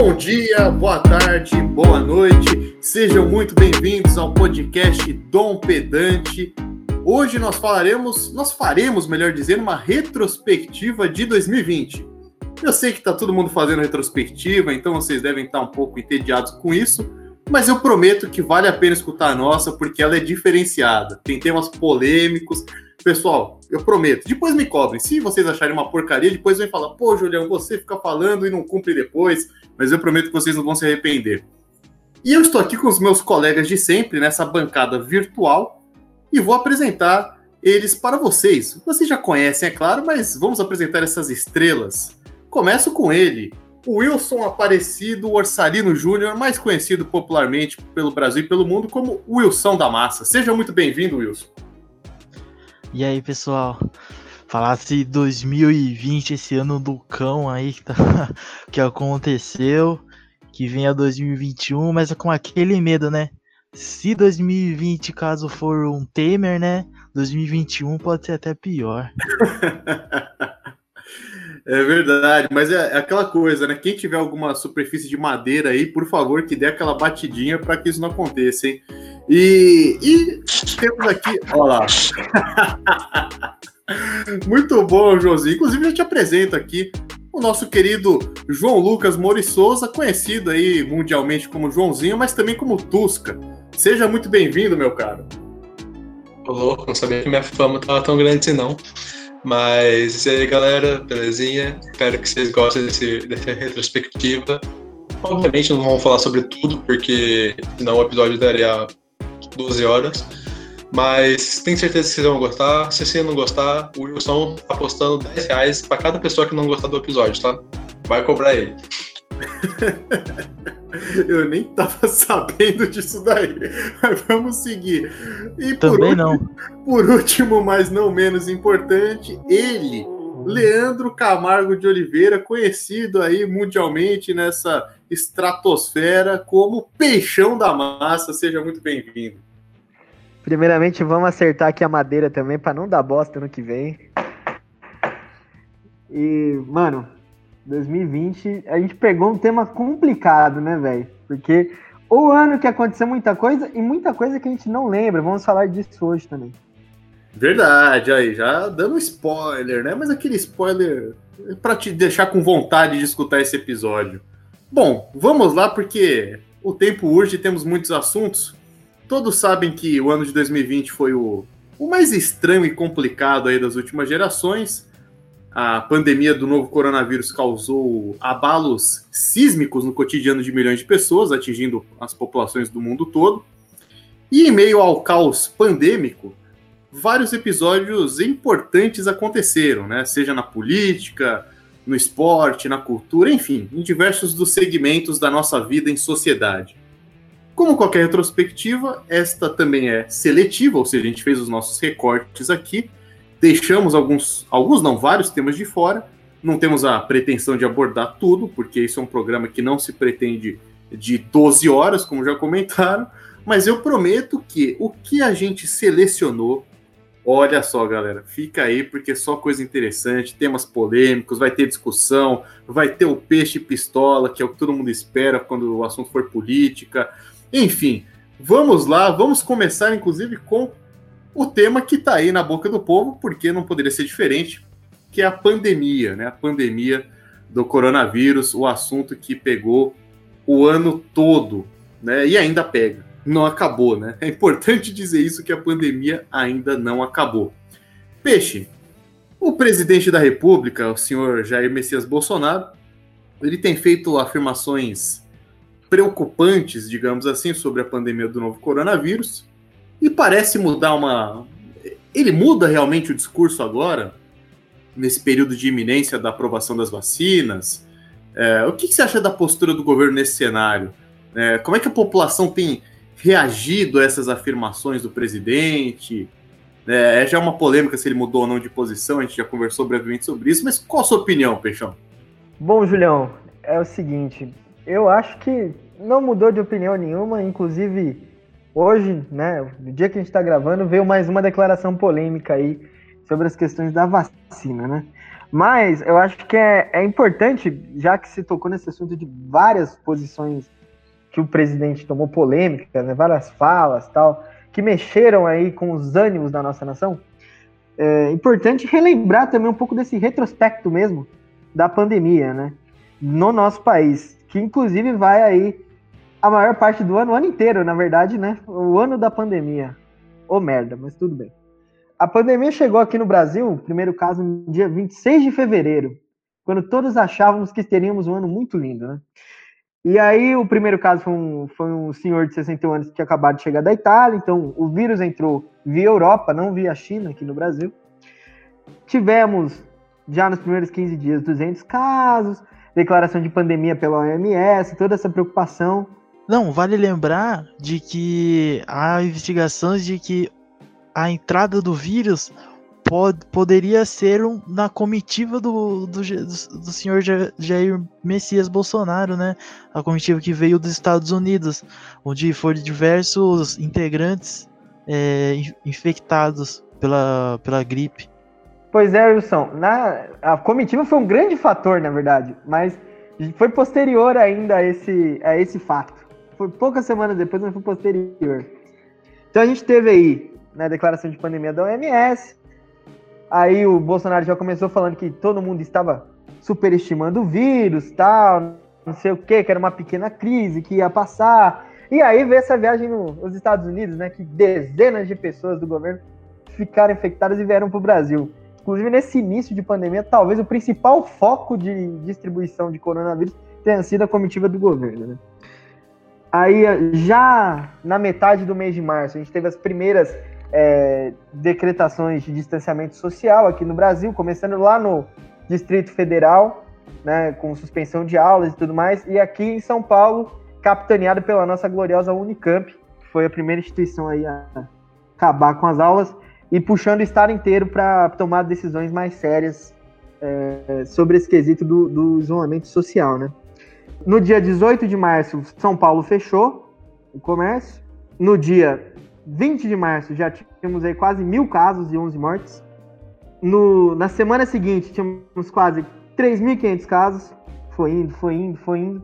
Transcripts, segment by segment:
Bom dia, boa tarde, boa noite. Sejam muito bem-vindos ao podcast Dom Pedante. Hoje nós falaremos, nós faremos, melhor dizendo, uma retrospectiva de 2020. Eu sei que está todo mundo fazendo retrospectiva, então vocês devem estar um pouco entediados com isso, mas eu prometo que vale a pena escutar a nossa, porque ela é diferenciada. Tem temas polêmicos. Pessoal, eu prometo. Depois me cobrem. Se vocês acharem uma porcaria, depois vem falar: pô, Julião, você fica falando e não cumpre depois. Mas eu prometo que vocês não vão se arrepender. E eu estou aqui com os meus colegas de sempre nessa bancada virtual e vou apresentar eles para vocês. Vocês já conhecem, é claro, mas vamos apresentar essas estrelas. Começo com ele, Wilson Aparecido Orsalino Júnior, mais conhecido popularmente pelo Brasil e pelo mundo como Wilson da Massa. Seja muito bem-vindo, Wilson. E aí, pessoal? Falasse 2020, esse ano do cão aí que, tá, que aconteceu, que vem a 2021, mas é com aquele medo, né? Se 2020, caso for um Temer, né? 2021 pode ser até pior. É verdade, mas é, é, aquela coisa, né? Quem tiver alguma superfície de madeira aí, por favor, que dê aquela batidinha para que isso não aconteça, hein? E, e temos aqui, olha lá. Muito bom, Joãozinho. Inclusive, eu te apresento aqui o nosso querido João Lucas Mori Souza, conhecido aí mundialmente como Joãozinho, mas também como Tusca. Seja muito bem-vindo, meu caro. Tô louco, não sabia que minha fama tava tão grande assim, não. Mas e aí, galera, belezinha? Espero que vocês gostem desse, dessa retrospectiva. Obviamente não vamos falar sobre tudo, porque senão o episódio daria 12 horas. Mas tenho certeza que vocês vão gostar. Se você não gostar, o Wilson tá apostando 10 reais pra cada pessoa que não gostar do episódio, tá? Vai cobrar ele. Eu nem tava sabendo disso daí. Mas vamos seguir. E Também último, não. Por último, mas não menos importante, ele, Leandro Camargo de Oliveira, conhecido aí mundialmente nessa estratosfera como Peixão da Massa. Seja muito bem-vindo. Primeiramente, vamos acertar aqui a madeira também para não dar bosta no que vem. E, mano, 2020, a gente pegou um tema complicado, né, velho? Porque o ano que aconteceu muita coisa e muita coisa que a gente não lembra. Vamos falar disso hoje também. Verdade, aí, já dando spoiler, né? Mas aquele spoiler para te deixar com vontade de escutar esse episódio. Bom, vamos lá, porque o tempo urge, temos muitos assuntos. Todos sabem que o ano de 2020 foi o, o mais estranho e complicado aí das últimas gerações a pandemia do novo coronavírus causou abalos sísmicos no cotidiano de milhões de pessoas, atingindo as populações do mundo todo. E em meio ao caos pandêmico, vários episódios importantes aconteceram, né? Seja na política, no esporte, na cultura, enfim, em diversos dos segmentos da nossa vida em sociedade. Como qualquer retrospectiva, esta também é seletiva, ou seja, a gente fez os nossos recortes aqui Deixamos alguns, alguns não, vários temas de fora. Não temos a pretensão de abordar tudo, porque isso é um programa que não se pretende de 12 horas, como já comentaram. Mas eu prometo que o que a gente selecionou, olha só, galera, fica aí, porque é só coisa interessante, temas polêmicos, vai ter discussão, vai ter o peixe pistola, que é o que todo mundo espera quando o assunto for política. Enfim, vamos lá, vamos começar, inclusive, com o tema que está aí na boca do povo, porque não poderia ser diferente, que é a pandemia, né? A pandemia do coronavírus, o assunto que pegou o ano todo, né? E ainda pega. Não acabou, né? É importante dizer isso que a pandemia ainda não acabou. Peixe, o presidente da República, o senhor Jair Messias Bolsonaro, ele tem feito afirmações preocupantes, digamos assim, sobre a pandemia do novo coronavírus e parece mudar uma. Ele muda realmente o discurso agora, nesse período de iminência da aprovação das vacinas. É, o que, que, você acha da postura do governo nesse cenário? É, como é que a população tem reagido a essas afirmações do presidente? É, é já uma polêmica se ele mudou ou não de posição, a gente já conversou brevemente sobre isso, mas qual a sua opinião, Peixão? Bom, Julião, é o seguinte, eu acho que não mudou de opinião nenhuma, inclusive Hoje, né, no dia que a gente está gravando, veio mais uma declaração polêmica aí sobre as questões da vacina, né? Mas eu acho que é, é importante, já que se tocou nesse assunto de várias posições que o presidente tomou polêmica, né, várias falas tal, que mexeram aí com os ânimos da nossa nação, é importante relembrar também um pouco desse retrospecto mesmo da pandemia, né, no nosso país, que inclusive vai aí a maior parte do ano, o ano inteiro, na verdade, né, o ano da pandemia. Ô oh, merda, mas tudo bem. A pandemia chegou aqui no Brasil, primeiro caso, no dia 26 de fevereiro, quando todos achávamos que teríamos um ano muito lindo, né? E aí, o primeiro caso foi um, foi um senhor de 61 anos que acabado de chegar da Itália, então o vírus entrou via Europa, não via China aqui no Brasil. Tivemos, já nos primeiros 15 dias, 200 casos, declaração de pandemia pela OMS, toda essa preocupação. Não, vale lembrar de que há investigações de que a entrada do vírus pod, poderia ser um, na comitiva do, do, do, senhor Jair Messias Bolsonaro, né? A comitiva que veio dos Estados Unidos, onde foram diversos integrantes é, infectados pela, pela gripe. Pois é, Wilson. Na, a comitiva foi um grande fator, na verdade, mas foi posterior ainda a esse, a esse fato. Foi poucas semanas depois, mas foi posterior. Então a gente teve aí né, declaração de pandemia da OMS. Aí o Bolsonaro já começou falando que todo mundo estava superestimando o vírus, tal, não sei o que, que era uma pequena crise que ia passar. E aí veio essa viagem nos Estados Unidos, né, que dezenas de pessoas do governo ficaram infectadas e vieram para o Brasil. Inclusive, nesse início de pandemia, talvez o principal foco de distribuição de coronavírus tenha sido a comitiva do governo. Né? Aí, já na metade do mês de março, a gente teve as primeiras é, decretações de distanciamento social aqui no Brasil, começando lá no Distrito Federal, né, com suspensão de aulas e tudo mais, e aqui em São Paulo, capitaneado pela nossa gloriosa Unicamp, que foi a primeira instituição aí a acabar com as aulas e puxando o estado inteiro para tomar decisões mais sérias é, sobre esse quesito do, do isolamento social, né? No dia 18 de março, São Paulo fechou o comércio. No dia 20 de março já tínhamos aí quase mil casos e 11 mortes. No, na semana seguinte tínhamos quase 3.500 casos. Foi indo, foi indo, foi indo.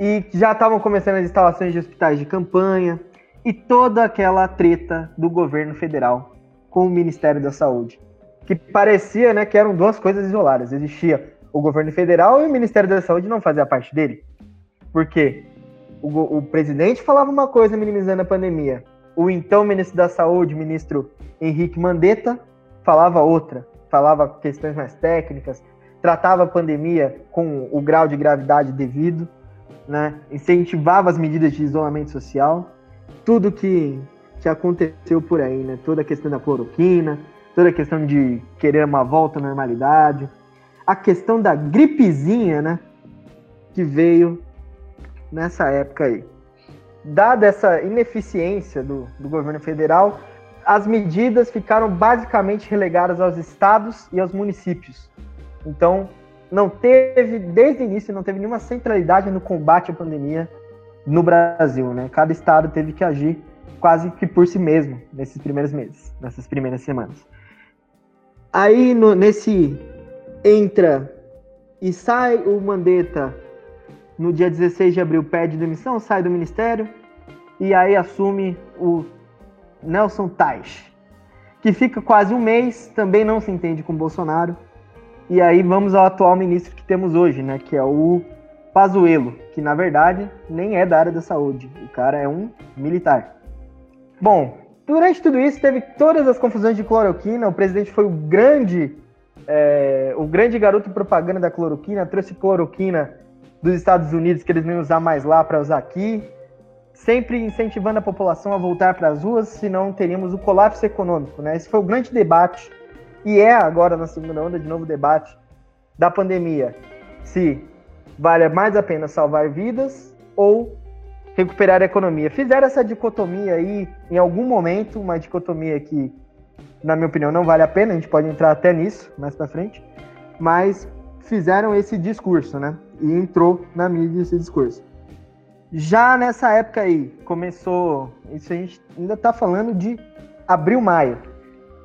E já estavam começando as instalações de hospitais de campanha e toda aquela treta do governo federal com o Ministério da Saúde. Que parecia né, que eram duas coisas isoladas. Existia o governo federal e o Ministério da Saúde não fazia parte dele. Por quê? O, o presidente falava uma coisa minimizando a pandemia, o então ministro da Saúde, ministro Henrique Mandetta, falava outra, falava questões mais técnicas, tratava a pandemia com o grau de gravidade devido, né? incentivava as medidas de isolamento social, tudo que, que aconteceu por aí, né? toda a questão da cloroquina, toda a questão de querer uma volta à normalidade, a questão da gripezinha, né? que veio nessa época aí dada essa ineficiência do, do governo federal, as medidas ficaram basicamente relegadas aos estados e aos municípios. Então, não teve, desde o início, não teve nenhuma centralidade no combate à pandemia no Brasil, né? Cada estado teve que agir quase que por si mesmo nesses primeiros meses, nessas primeiras semanas. Aí, no, nesse entra e sai o Mandetta no dia 16 de abril pede demissão, sai do ministério e aí assume o Nelson Tais, que fica quase um mês, também não se entende com Bolsonaro. E aí vamos ao atual ministro que temos hoje, né, que é o Pazuello, que na verdade nem é da área da saúde, o cara é um militar. Bom, durante tudo isso teve todas as confusões de cloroquina, o presidente foi o grande é, o grande garoto propaganda da cloroquina, trouxe cloroquina dos Estados Unidos que eles não iam usar mais lá para usar aqui, sempre incentivando a população a voltar para as ruas, senão teríamos o colapso econômico. Né? Esse foi o grande debate, e é agora na segunda onda de novo debate da pandemia. Se vale mais a pena salvar vidas ou recuperar a economia. Fizeram essa dicotomia aí em algum momento, uma dicotomia que, na minha opinião, não vale a pena, a gente pode entrar até nisso mais para frente, mas fizeram esse discurso, né? E entrou na mídia esse discurso. Já nessa época aí, começou. Isso a gente ainda tá falando de abril, maio.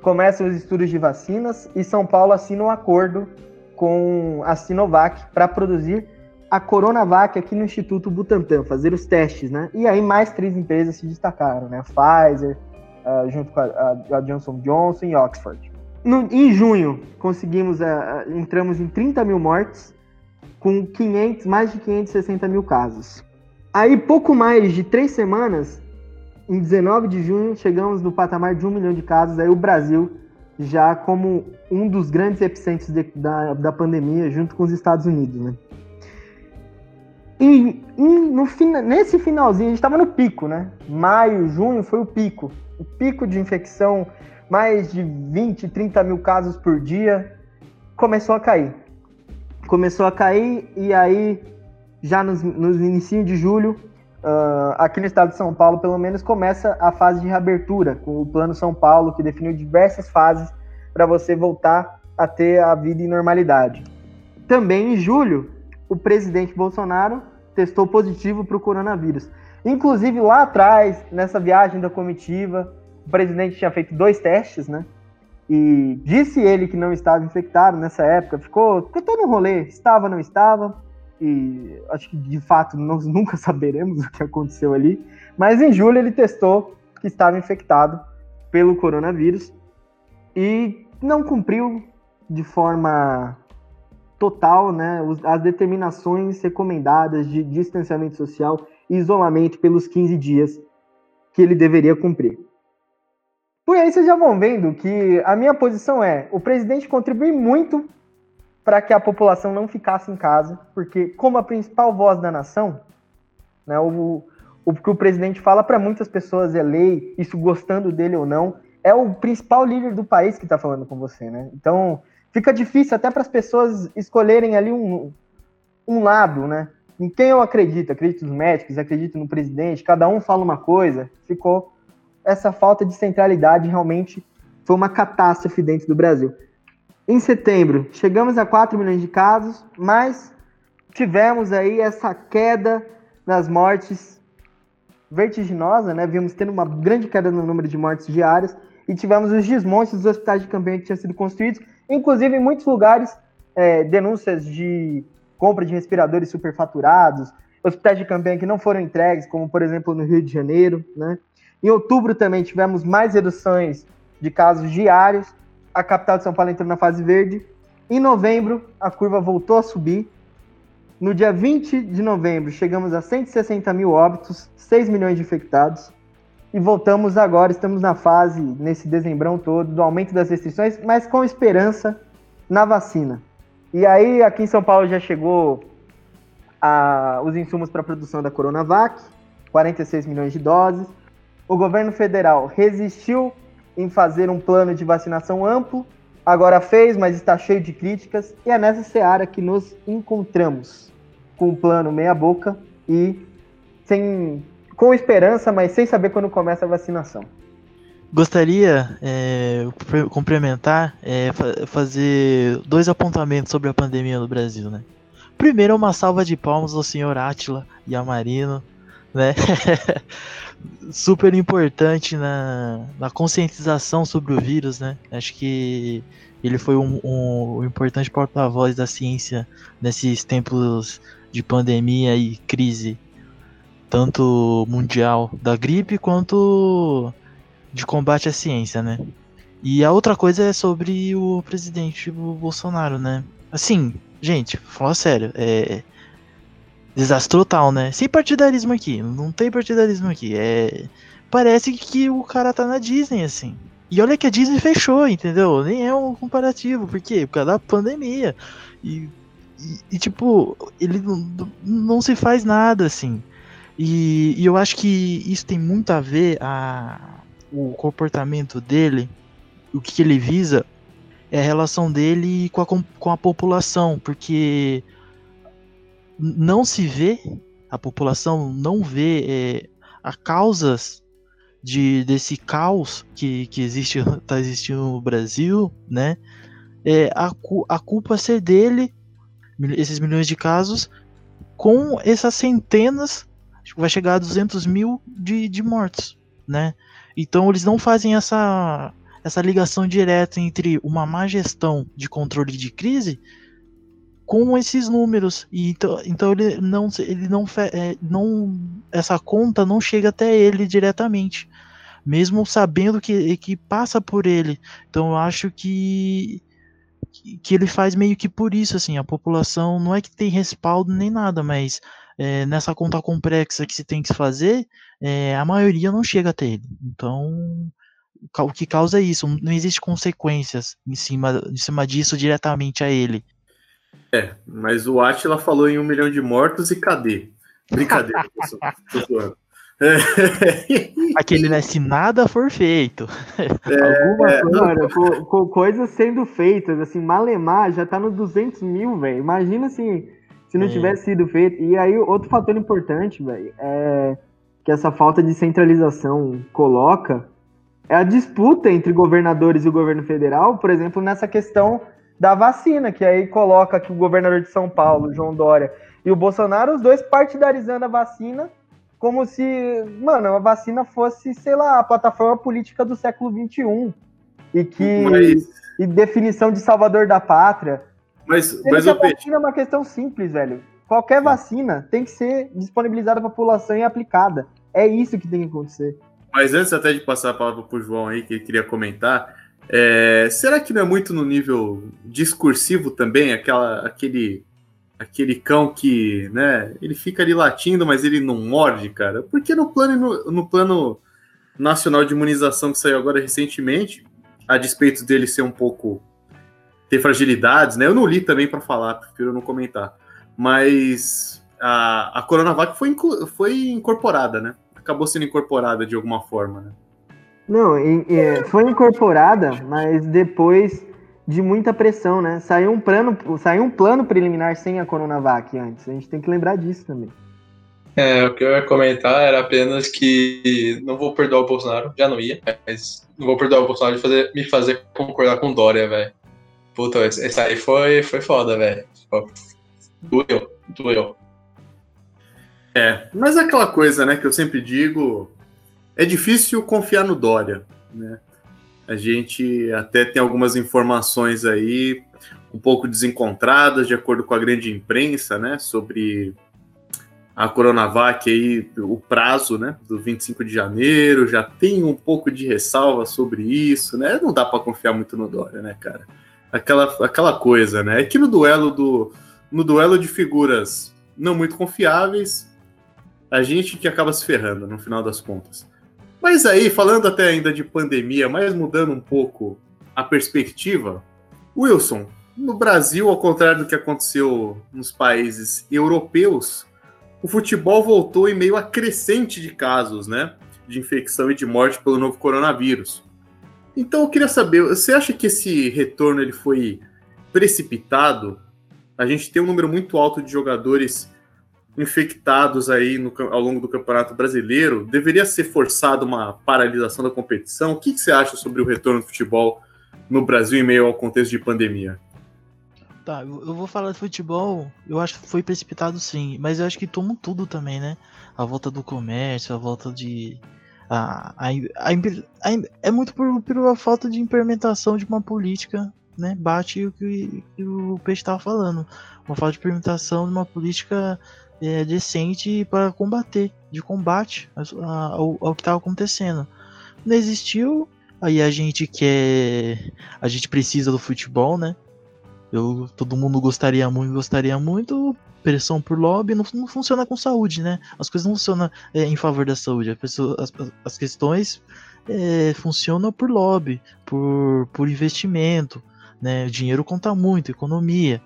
começam os estudos de vacinas e São Paulo assina um acordo com a Sinovac para produzir a Coronavac aqui no Instituto Butantan, fazer os testes, né? E aí mais três empresas se destacaram, né? Pfizer, uh, junto com a, a, Johnson Johnson e Oxford. No, em junho, conseguimos, uh, entramos em 30 mil mortes, com 500, mais de 560 mil casos. Aí, pouco mais de três semanas, em 19 de junho, chegamos no patamar de um milhão de casos. Aí o Brasil já como um dos grandes epicentros de, da, da pandemia, junto com os Estados Unidos, né? E, e no, nesse finalzinho, a gente estava no pico, né? Maio, junho foi o pico. O pico de infecção, mais de 20, 30 mil casos por dia, começou a cair. Começou a cair e aí, já nos, nos início de julho, uh, aqui no estado de São Paulo, pelo menos, começa a fase de reabertura, com o Plano São Paulo, que definiu diversas fases para você voltar a ter a vida em normalidade. Também em julho, o presidente Bolsonaro testou positivo para o coronavírus. Inclusive, lá atrás, nessa viagem da comitiva, o presidente tinha feito dois testes, né? E disse ele que não estava infectado nessa época. Ficou, ficou todo um rolê. Estava, não estava e acho que de fato nós nunca saberemos o que aconteceu ali, mas em julho ele testou que estava infectado pelo coronavírus e não cumpriu de forma total né, as determinações recomendadas de distanciamento social isolamento pelos 15 dias que ele deveria cumprir. Por aí vocês já vão vendo que a minha posição é: o presidente contribui muito para que a população não ficasse em casa, porque como a principal voz da nação, né, o, o que o presidente fala para muitas pessoas é lei, isso gostando dele ou não, é o principal líder do país que está falando com você, né? Então fica difícil até para as pessoas escolherem ali um, um lado, né? Em quem eu acredito? Acredito nos médicos, acredito no presidente, cada um fala uma coisa. Ficou essa falta de centralidade realmente foi uma catástrofe dentro do Brasil. Em setembro, chegamos a 4 milhões de casos, mas tivemos aí essa queda nas mortes vertiginosa, né? Vimos tendo uma grande queda no número de mortes diárias e tivemos os desmontes dos hospitais de campanha que tinham sido construídos, inclusive em muitos lugares é, denúncias de compra de respiradores superfaturados, hospitais de campanha que não foram entregues, como por exemplo no Rio de Janeiro, né? Em outubro também tivemos mais reduções de casos diários a capital de São Paulo entrou na fase verde. Em novembro, a curva voltou a subir. No dia 20 de novembro, chegamos a 160 mil óbitos, 6 milhões de infectados. E voltamos agora, estamos na fase, nesse dezembrão todo, do aumento das restrições, mas com esperança na vacina. E aí, aqui em São Paulo já chegou a, os insumos para a produção da Coronavac, 46 milhões de doses. O governo federal resistiu em fazer um plano de vacinação amplo, agora fez, mas está cheio de críticas, e é nessa seara que nos encontramos, com um plano meia-boca e sem, com esperança, mas sem saber quando começa a vacinação. Gostaria é, complementar, é, fazer dois apontamentos sobre a pandemia no Brasil, né? Primeiro, uma salva de palmas ao senhor Átila e a Marino, né? super importante na, na conscientização sobre o vírus, né? Acho que ele foi um, um, um importante porta-voz da ciência nesses tempos de pandemia e crise, tanto mundial da gripe quanto de combate à ciência, né? E a outra coisa é sobre o presidente Bolsonaro, né? Assim, gente, falando sério, é, Desastre total, né? Sem partidarismo aqui. Não tem partidarismo aqui. É. Parece que o cara tá na Disney, assim. E olha que a Disney fechou, entendeu? Nem é um comparativo. Por quê? Por causa da pandemia. E, e, e tipo, ele não, não se faz nada, assim. E, e, eu acho que isso tem muito a ver a, o comportamento dele, o que ele visa é a relação dele com a, com a população, porque não se vê, a população não vê é, a causas de, desse caos que, que existe, tá existindo no Brasil, né? É, a, a culpa ser dele, esses milhões de casos, com essas centenas, vai chegar a 200 mil de, de mortos, né? Então eles não fazem essa, essa ligação direta entre uma má gestão de controle de crise com esses números. E então, então ele não ele não, é, não essa conta não chega até ele diretamente, mesmo sabendo que, que passa por ele. Então eu acho que que ele faz meio que por isso assim, a população não é que tem respaldo nem nada, mas é, nessa conta complexa que se tem que fazer, é, a maioria não chega até ele. Então, o que causa isso? Não existe consequências em cima, em cima disso diretamente a ele. É, mas o Atila falou em um milhão de mortos e cadê? Brincadeira, tô zoando. É. Aquele né, se nada for feito. É, Alguma é, coisa, com, com, coisas sendo feitas, assim, Malemar já tá no 200 mil, velho. Imagina assim, se não é. tivesse sido feito. E aí, outro fator importante, velho, é que essa falta de centralização coloca é a disputa entre governadores e o governo federal, por exemplo, nessa questão da vacina, que aí coloca que o governador de São Paulo, João Dória, e o Bolsonaro, os dois partidarizando a vacina, como se, mano, a vacina fosse, sei lá, a plataforma política do século XXI. E que. Mas... E definição de salvador da pátria. Mas, mas a vacina é uma questão simples, velho. Qualquer vacina tem que ser disponibilizada para a população e aplicada. É isso que tem que acontecer. Mas antes até de passar a palavra para o João aí, que ele queria comentar, é, será que não é muito no nível discursivo também, aquela, aquele, aquele cão que, né, ele fica ali latindo, mas ele não morde, cara? Porque no plano, no, no plano nacional de imunização que saiu agora recentemente, a despeito dele ser um pouco ter fragilidades, né? Eu não li também para falar, prefiro não comentar. Mas a, a Coronavac foi, foi incorporada, né? Acabou sendo incorporada de alguma forma, né? Não, foi incorporada, mas depois de muita pressão, né? Saiu um plano, saiu um plano preliminar sem a Coronavac antes. A gente tem que lembrar disso também. É, o que eu ia comentar era apenas que não vou perdoar o Bolsonaro, já não ia, mas não vou perdoar o Bolsonaro de fazer, me fazer concordar com Dória, velho. Puta, esse aí foi, foi foda, velho. Doeu, doeu. É, mas é aquela coisa, né, que eu sempre digo, é difícil confiar no Dória, né? A gente até tem algumas informações aí um pouco desencontradas, de acordo com a grande imprensa, né, sobre a Coronavac aí, o prazo, né, do 25 de janeiro, já tem um pouco de ressalva sobre isso, né? Não dá para confiar muito no Dória, né, cara? Aquela, aquela coisa, né? É que no duelo do no duelo de figuras não muito confiáveis, a gente que acaba se ferrando no final das contas. Mas aí, falando até ainda de pandemia, mas mudando um pouco a perspectiva, Wilson, no Brasil, ao contrário do que aconteceu nos países europeus, o futebol voltou em meio a crescente de casos, né? De infecção e de morte pelo novo coronavírus. Então eu queria saber, você acha que esse retorno ele foi precipitado? A gente tem um número muito alto de jogadores infectados aí no, ao longo do Campeonato Brasileiro, deveria ser forçada uma paralisação da competição? O que, que, você acha sobre o retorno do futebol no Brasil em meio ao contexto de pandemia? Tá, eu vou falar de futebol, eu acho que foi precipitado sim, mas eu acho que tomou tudo também, né? A volta do comércio, a volta de. A, a, a, a é muito por, por falta de implementação de uma política, né? Bate o que o Peixe estava falando. Uma falta de implementação de uma política é, decente para combater, de combate ao, ao que estava acontecendo. Não existiu, aí a gente quer. A gente precisa do futebol, né? Eu, todo mundo gostaria muito, gostaria muito. Pressão por lobby não, não funciona com saúde, né? As coisas não funcionam é, em favor da saúde. Pessoa, as, as questões é, funcionam por lobby, por, por investimento, né? O dinheiro conta muito, economia.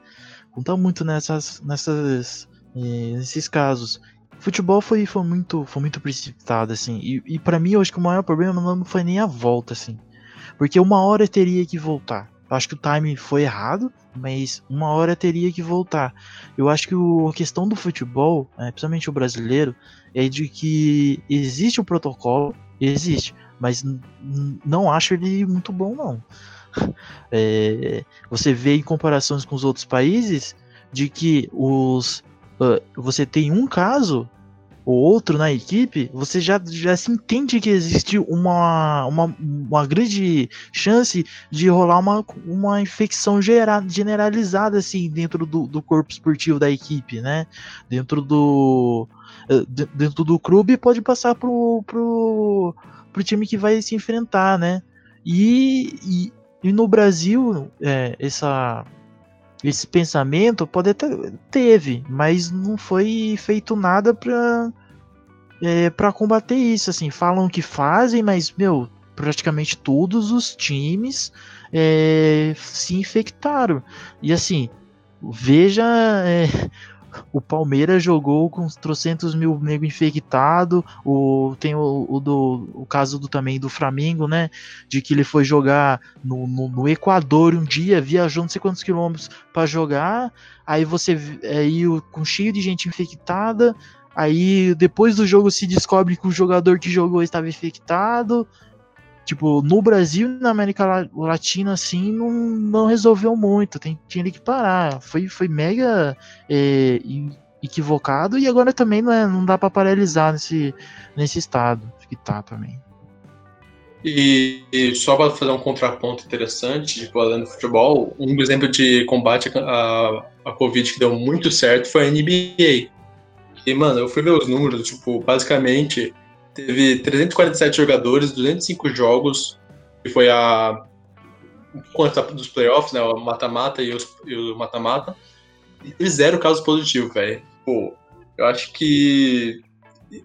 Conta muito nessas, nessas nesses casos. Futebol foi, foi, muito, foi muito precipitado, assim. E, e para mim, eu acho que o maior problema não foi nem a volta, assim. Porque uma hora teria que voltar. Eu acho que o time foi errado, mas uma hora teria que voltar. Eu acho que o, a questão do futebol, é, principalmente o brasileiro, é de que existe o protocolo, existe, mas não acho ele muito bom, não. É, você vê em comparações com os outros países de que os você tem um caso ou outro na equipe, você já, já se entende que existe uma, uma, uma grande chance de rolar uma, uma infecção gera, generalizada assim dentro do, do corpo esportivo da equipe, né? Dentro do eh, dentro do clube pode passar pro, pro, pro time que vai se enfrentar, né? E, e, e no Brasil, é, essa esse pensamento pode até teve, mas não foi feito nada para é, para combater isso. Assim, falam que fazem, mas meu, praticamente todos os times é, se infectaram. E assim, veja é, o Palmeiras jogou com trocentos mil nego infectado. O, tem o, o, do, o caso do, também do Flamengo, né? De que ele foi jogar no, no, no Equador um dia, viajou não sei quantos quilômetros para jogar. Aí você aí com cheio de gente infectada. Aí depois do jogo se descobre que o jogador que jogou estava infectado. Tipo, no Brasil na América Latina, assim, não, não resolveu muito. Tem, tinha que parar. Foi, foi mega é, equivocado e agora também não, é, não dá para paralisar nesse, nesse estado que tá também. E, e só para fazer um contraponto interessante, tipo, além do futebol, um exemplo de combate a, a Covid que deu muito certo foi a NBA. E, mano, eu fui ver os números, tipo, basicamente teve 347 jogadores, 205 jogos, que foi a conta dos playoffs, né, o mata-mata e, e, o mata-mata, e zero casos positivos, velho. Pô, eu acho que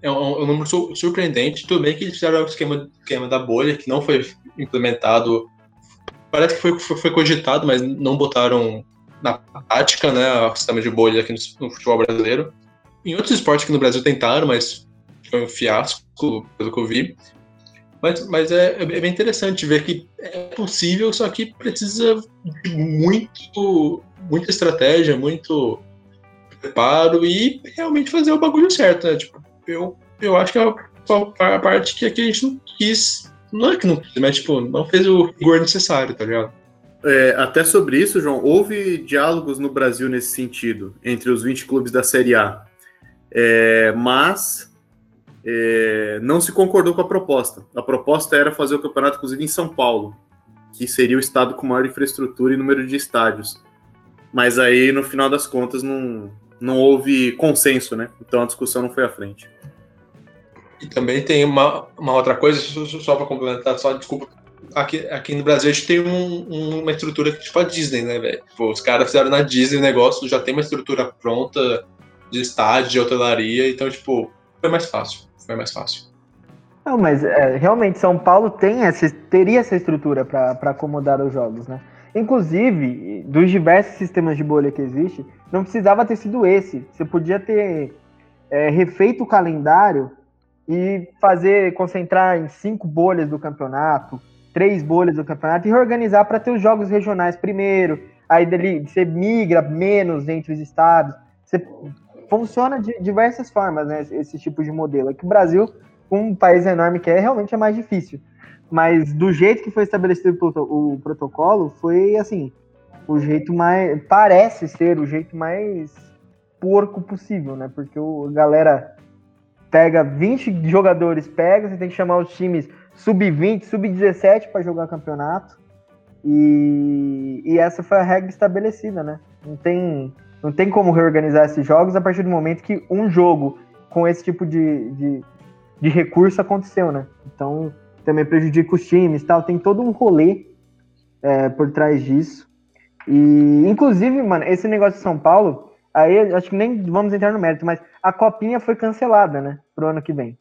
é um, é um, número surpreendente. Tudo bem que eles fizeram o esquema, esquema da bolha, que não foi implementado. Parece que foi, foi, foi cogitado, mas não botaram na prática, né, o sistema de bolha aqui no, no futebol brasileiro. Em outros esportes que no Brasil tentaram, mas foi um fiasco, pelo que eu vi. Mas, mas é, é, bem interessante ver que é possível, só que precisa de muito, muita estratégia, muito preparo e realmente fazer o bagulho certo, né? Tipo, eu, eu acho que é a, parte que aqui a gente não quis. Não é que não quis, mas tipo, não fez o rigor necessário, tá ligado? É, até sobre isso, João, houve diálogos no Brasil nesse sentido, entre os 20 clubes da Série A. É, mas é, não se concordou com a proposta. A proposta era fazer o campeonato, inclusive, em São Paulo, que seria o estado com maior infraestrutura e número de estádios. Mas aí, no final das contas, não, não houve consenso, né? Então a discussão não foi à frente. E também tem uma, uma outra coisa, só para complementar, só desculpa. Aqui, aqui no Brasil a gente tem um, uma estrutura que tipo a Disney, né, velho? Os caras fizeram na Disney o negócio, já tem uma estrutura pronta de estádio, de hotelaria, então, tipo, foi mais fácil foi mais fácil. Não, mas é, realmente São Paulo tem essa, teria essa estrutura para acomodar os jogos, né? Inclusive, dos diversos sistemas de bolha que existe, não precisava ter sido esse. Você podia ter é, refeito o calendário e fazer, concentrar em cinco bolhas do campeonato, três bolhas do campeonato e reorganizar para ter os jogos regionais primeiro. Aí dele, você migra menos entre os estados. Você funciona de diversas formas, né? Esse tipo de modelo. Aqui o Brasil, um país enorme que é, realmente é mais difícil. Mas do jeito que foi estabelecido o protocolo, foi assim, o jeito mais. Parece ser o jeito mais porco possível, né? Porque o, a galera pega 20 jogadores, pega, você tem que chamar os times sub-20, sub-17 para jogar campeonato. E, e essa foi a regra estabelecida, né? Não tem não tem como reorganizar esses jogos a partir do momento que um jogo com esse tipo de, de, de recurso aconteceu, né? Então também prejudica os times tal. Tem todo um rolê é, por trás disso. E, inclusive, mano, esse negócio de São Paulo, aí acho que nem vamos entrar no mérito, mas a copinha foi cancelada, né? Pro ano que vem.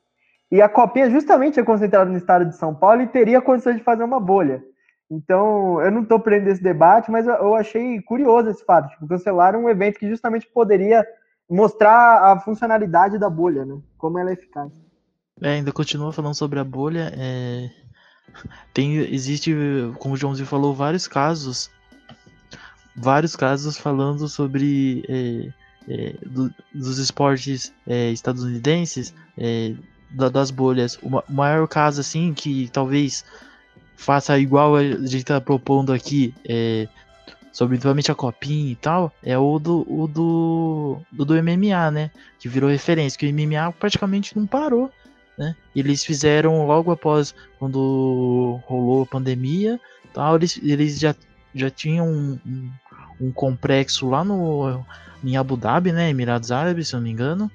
E a copinha justamente é concentrada no estado de São Paulo e teria condições de fazer uma bolha. Então, eu não estou prendendo esse debate, mas eu achei curioso esse fato. Tipo, cancelaram um evento que justamente poderia mostrar a funcionalidade da bolha, né? Como ela é eficaz. É, ainda continua falando sobre a bolha. É... Tem, existe, como o Joãozinho falou, vários casos. Vários casos falando sobre é, é, do, dos esportes é, estadunidenses, é, da, das bolhas. O maior caso, assim, que talvez faça igual a gente está propondo aqui, é, sobre principalmente a copinha e tal, é o do, o do, do, do MMA, né? Que virou referência, que o MMA praticamente não parou, né? Eles fizeram logo após quando rolou a pandemia, tal, eles, eles já, já tinham um, um, um complexo lá no em Abu Dhabi, né, Emirados Árabes, se eu não me engano,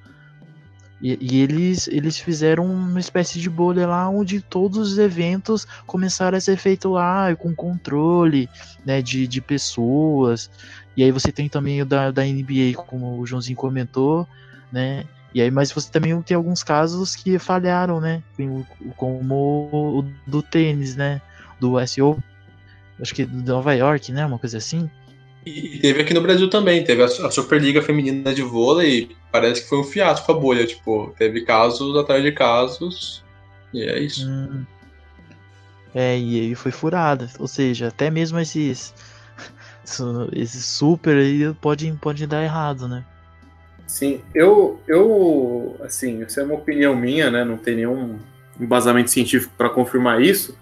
e, e, eles, eles fizeram uma espécie de bolha lá onde todos os eventos começaram a ser feitos lá com controle né, de, de pessoas. E aí você tem também o da, da NBA, como o Joãozinho comentou, né? E aí, mas você também tem alguns casos que falharam, né? Como o do tênis, né? Do SEO, acho que de Nova York, né? Uma coisa assim. E teve aqui no Brasil também, teve a, Superliga Feminina de Vôlei, parece que foi um fiasco a bolha, tipo, teve casos atrás de casos, e é isso. Hum. É, e aí foi furada, ou seja, até mesmo esses, esses super aí pode, pode dar errado, né? Sim, eu, eu, assim, essa é uma opinião minha, né, não tem nenhum embasamento científico para confirmar isso,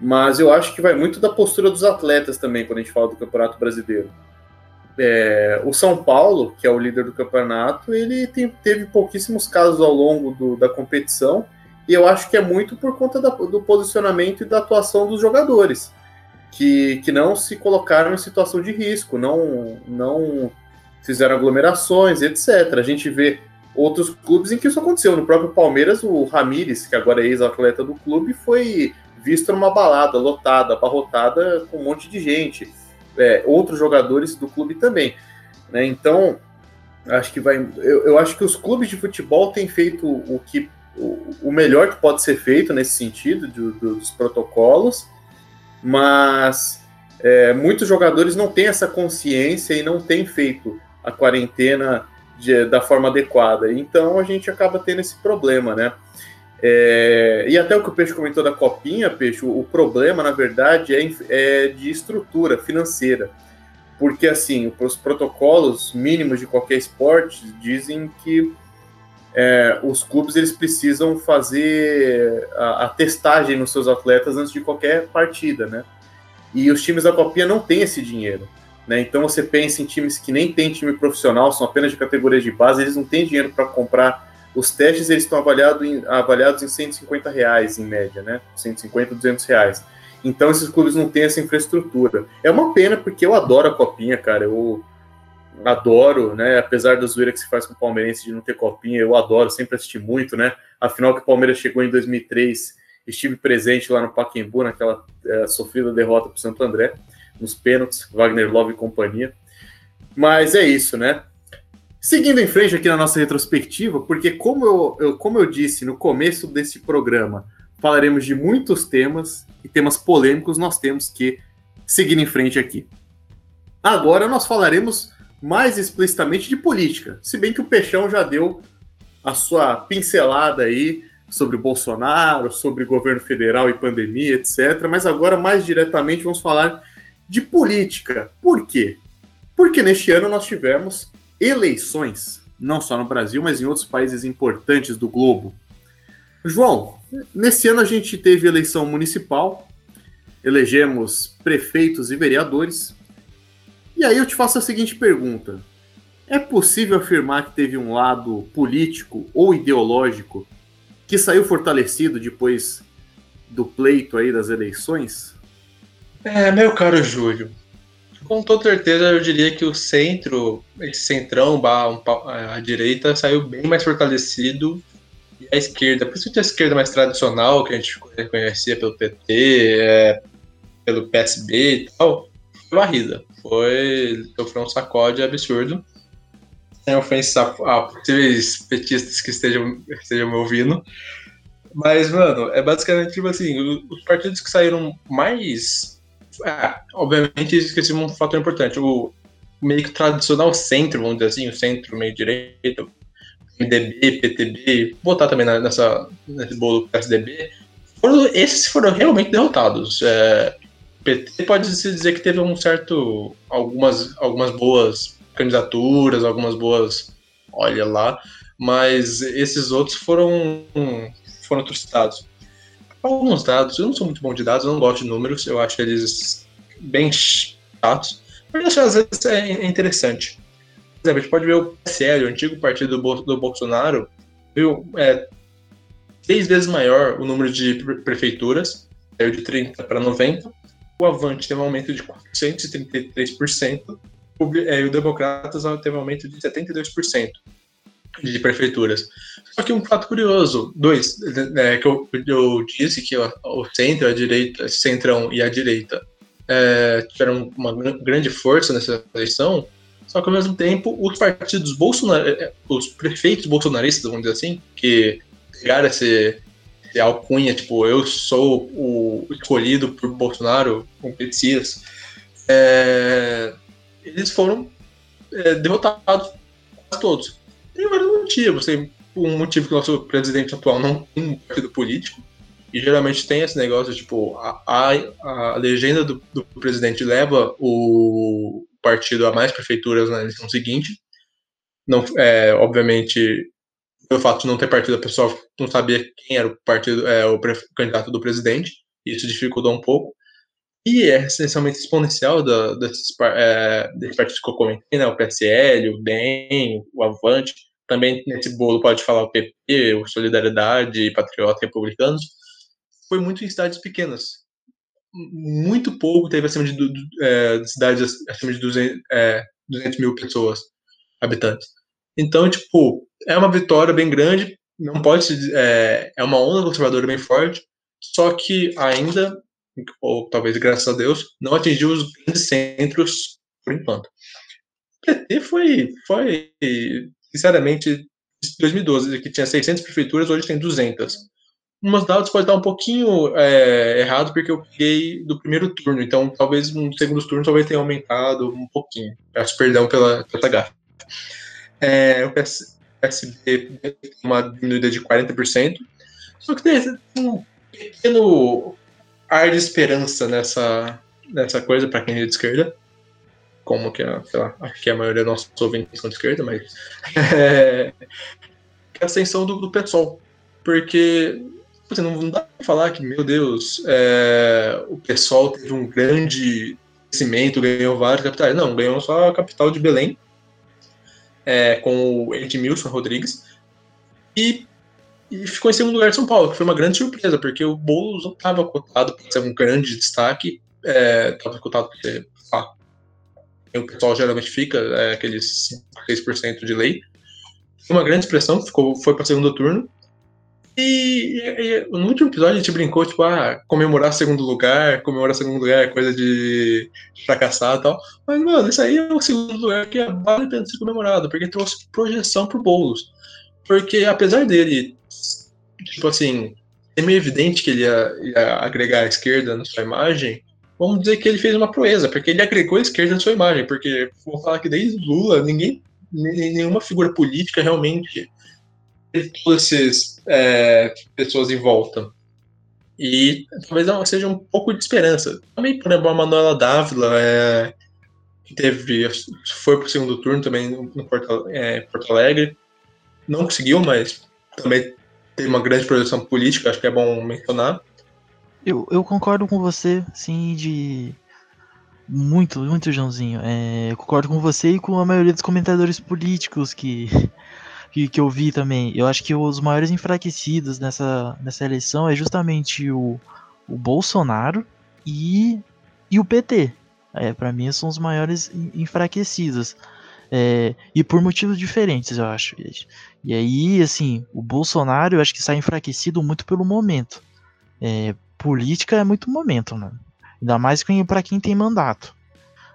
mas eu acho que vai muito da postura dos atletas também quando a gente fala do Campeonato Brasileiro. É, o São Paulo, que é o líder do campeonato, ele tem, teve pouquíssimos casos ao longo do, da competição, e eu acho que é muito por conta da, do posicionamento e da atuação dos jogadores, que, que não se colocaram em situação de risco, não, não fizeram aglomerações, etc. A gente vê outros clubes em que isso aconteceu. No próprio Palmeiras, o Ramires, que agora é ex-atleta do clube, foi visto numa balada lotada, abarrotada com um monte de gente. É, outros jogadores do clube também. Né? Então, acho que vai. Eu, eu, acho que os clubes de futebol têm feito o que o, o melhor que pode ser feito nesse sentido de, dos protocolos, mas é, muitos jogadores não têm essa consciência e não têm feito a quarentena de, da forma adequada. Então a gente acaba tendo esse problema, né? É, e até o que o Peixe comentou da copinha, Peixe, o, problema, na verdade, é, é, de estrutura financeira. Porque, assim, os protocolos mínimos de qualquer esporte dizem que é, os clubes eles precisam fazer a, a, testagem nos seus atletas antes de qualquer partida, né? E os times da copinha não têm esse dinheiro. Né? Então você pensa em times que nem tem time profissional, são apenas de categorias de base, eles não têm dinheiro para comprar os testes eles estão avaliados em, avaliados em 150 reais em média, né? 150, 200 reais. Então esses clubes não têm essa infraestrutura. É uma pena porque eu adoro a copinha, cara. Eu adoro, né? Apesar da zoeira que se faz com o Palmeirense de não ter copinha, eu adoro, sempre assisti muito, né? Afinal que o Palmeiras chegou em 2003, estive presente lá no Pacaembu naquela é, sofrida derrota para o Santo André, nos pênaltis, Wagner Love e companhia. Mas é isso, né? Seguindo em frente aqui na nossa retrospectiva, porque como eu, eu, como eu disse no começo desse programa, falaremos de muitos temas e temas polêmicos, nós temos que seguir em frente aqui. Agora nós falaremos mais explicitamente de política, se bem que o Peixão já deu a sua pincelada aí sobre o Bolsonaro, sobre o governo federal e pandemia, etc. Mas agora, mais diretamente, vamos falar de política. Por quê? Porque neste ano nós tivemos eleições, não só no Brasil, mas em outros países importantes do globo. João, nesse ano a gente teve eleição municipal, elegemos prefeitos e vereadores. E aí eu te faço a seguinte pergunta: é possível afirmar que teve um lado político ou ideológico que saiu fortalecido depois do pleito aí das eleições? É, meu caro Júlio, com toda certeza, eu diria que o centro, esse centrão, a direita, saiu bem mais fortalecido. E a esquerda, principalmente a esquerda mais tradicional, que a gente conhecia pelo PT, é, pelo PSB e tal, foi varrida. Foi, sofreu um sacode absurdo. Sem ofensa a, possíveis petistas que estejam, estejam me ouvindo. Mas, mano, é basicamente tipo assim: os partidos que saíram mais é, obviamente esqueci um fator importante. O meio que tradicional centro, vamos dizer assim, o centro meio direito, MDB, PTB, botar também nessa, nesse bolo PSDB, foram, esses foram realmente derrotados. É, PT pode se dizer que teve um certo. algumas, algumas boas candidaturas, algumas boas. olha lá, mas esses outros foram, foram trucidados alguns dados. Eu não sou muito bom de dados, eu não gosto de números, eu acho eles bem chatos. Mas às vezes é interessante. Por exemplo, a gente pode ver o PSL, o antigo partido do, Bolsonaro, viu, é, seis vezes maior o número de prefeituras, saiu de 30 para 90. O Avante teve um aumento de 433%, é, e o Democratas teve um aumento de 72% de prefeituras. Só que um fato curioso, dois, é, que eu, eu, disse que o centro, a direita, centrão e a direita é, tiveram uma grande força nessa eleição, só que ao mesmo tempo os partidos bolsonaristas, é, os prefeitos bolsonaristas, vamos dizer assim, que pegaram esse, esse alcunha, tipo, eu sou o escolhido por Bolsonaro, com é, eles foram é, derrotados quase todos. Motivos. Tem um motivo que o nosso presidente atual não tem um partido político, e geralmente tem esse negócio, tipo, a, a, a legenda do, do, presidente leva o partido a mais prefeituras na eleição seguinte. Não, é, obviamente, pelo fato de não ter partido, a pessoa não sabia quem era o partido, é, o, pre, o candidato do presidente. Isso dificultou um pouco. E é essencialmente exponencial da, desses, é, desses partidos que eu comentei, né? O PSL, o DEM, o Avante. Também nesse bolo pode falar o PP, o Solidariedade, Patriota, Republicanos foi muito em cidades pequenas. Muito pouco teve acima de, é, cidades acima de 200, é, 200 mil pessoas, habitantes. Então, tipo, é uma vitória bem grande, não pode se, é, é uma onda conservadora bem forte, só que ainda, ou talvez graças a Deus, não atingiu os grandes centros por enquanto. O PT foi, foi sinceramente, 2012, que tinha 600 prefeituras, hoje tem 200 umas dados pode estar um pouquinho é, errado porque eu peguei do primeiro turno, então talvez no segundo turno talvez tenha aumentado um pouquinho. Peço perdão pela, pela gafa. É, o PS, PSB tem uma diminuída de 40%, só que tem um pequeno ar de esperança nessa, nessa coisa para quem é de esquerda, como que a, lá, acho que a maioria dos nossos ouvintes são de esquerda, mas é, a ascensão do, do pessoal, porque Tipo assim, não dá pra falar que, meu Deus, é, o pessoal teve um grande crescimento, ganhou vários capitais. Não, ganhou só a capital de Belém, é, com o Edmilson Rodrigues, e, e, ficou em segundo lugar de São Paulo, que foi uma grande surpresa, porque o Boulos não estava cotado para ser um grande destaque, estava é, cotado para ser. Ah, o pessoal geralmente fica, é, aqueles 6% de lei. Uma grande expressão, ficou, foi para segundo turno, e, e, no último episódio a gente brincou, tipo, ah, comemorar segundo lugar, comemorar segundo lugar é coisa de fracassar e tal. Mas, mano, isso aí é o segundo lugar que é vale a pena ser comemorado, porque trouxe projeção pro Boulos. Porque apesar dele, tipo assim, é meio evidente que ele ia, ia agregar a esquerda na sua imagem, vamos dizer que ele fez uma proeza, porque ele agregou a esquerda na sua imagem, porque vou falar que desde Lula, ninguém, nenhuma figura política realmente todas essas é, pessoas em volta. E talvez seja um pouco de esperança. Também, por exemplo, a Manuela Dávila é, teve, foi para o segundo turno também no Porto, é, Porto Alegre. Não conseguiu, mas também teve uma grande projeção política, acho que é bom mencionar. Eu, eu concordo com você, sim, de. Muito, muito, Joãozinho. É, eu concordo com você e com a maioria dos comentadores políticos que que, que eu vi também. Eu acho que os maiores enfraquecidos nessa, nessa eleição é justamente o, o Bolsonaro e, e o PT. É, para mim são os maiores enfraquecidos. É, e por motivos diferentes, eu acho. E aí, assim, o Bolsonaro eu acho que sai enfraquecido muito pelo momento. É, política é muito momento, né? Ainda mais para quem tem mandato.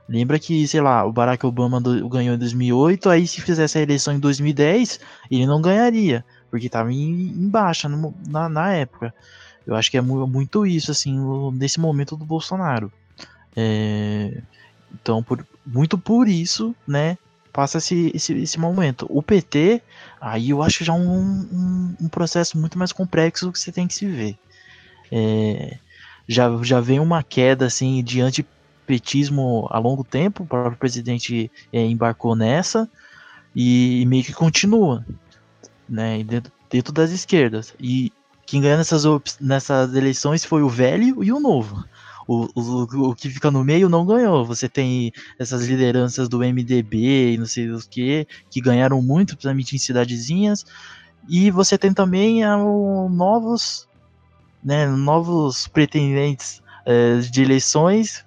Lembra que, sei lá, o Barack Obama do, ganhou em 2008, aí se fizesse a eleição em 2010, ele não ganharia, porque estava em, em baixa no, na, na, época. Eu acho que é muito isso, assim, nesse momento do Bolsonaro. É, então, por, muito por isso, né, passa esse, esse, esse, momento. O PT, aí eu acho já um, um, um processo muito mais complexo que você tem que se ver. É, já, já vem uma queda, assim, diante petismo a longo tempo, o próprio presidente é, embarcou nessa e, e, meio que continua, né, dentro, dentro das esquerdas. E quem ganhou nessas, nessas eleições foi o velho e o novo. o, o, o que fica no meio não ganhou. Você tem essas lideranças do MDB e não sei o que, que ganharam muito, principalmente em cidadezinhas. E você tem também é, novos, né, novos pretendentes é, de eleições,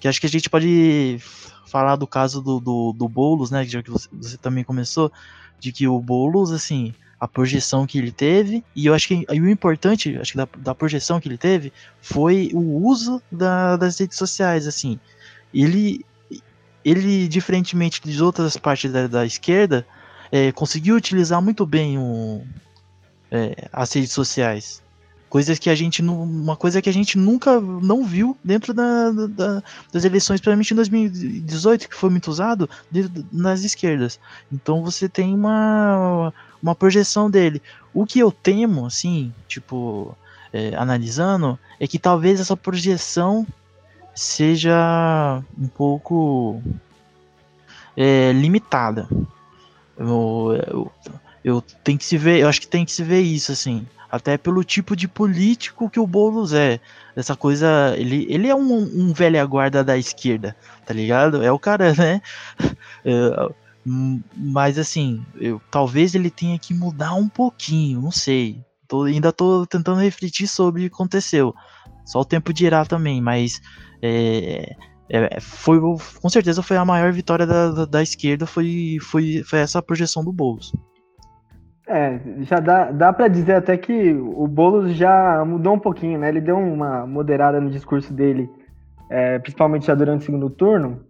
que acho que a gente pode falar do caso do, do, do Boulos, né, que você, você também começou, de que o Boulos, assim, a projeção que ele teve, e eu acho que o importante, acho que da, da projeção que ele teve, foi o uso da, das redes sociais, assim. Ele, ele diferentemente de outras partes da, da esquerda, é, conseguiu utilizar muito bem o, é, as redes sociais. Coisas que a gente não, uma coisa que a gente nunca não viu dentro da, da, das eleições, principalmente em 2018, que foi muito usado nas esquerdas. Então você tem uma, uma projeção dele. O que eu temo, assim, tipo, é, analisando, é que talvez essa projeção seja um pouco é, limitada. Eu, eu, eu que se ver, eu acho que tem que se ver isso, assim. Até pelo tipo de político que o Boulos é. Essa coisa. Ele, ele é um, um velha guarda da esquerda, tá ligado? É o cara, né? É, mas assim, eu, talvez ele tenha que mudar um pouquinho, não sei. Tô, ainda tô tentando refletir sobre o que aconteceu. Só o tempo dirá também, mas é, é, foi com certeza foi a maior vitória da, da, da, esquerda foi, foi, foi essa projeção do Boulos. É, já dá, dá para dizer até que o Boulos já mudou um pouquinho, né? Ele deu uma moderada no discurso dele, é, principalmente já durante o segundo turno.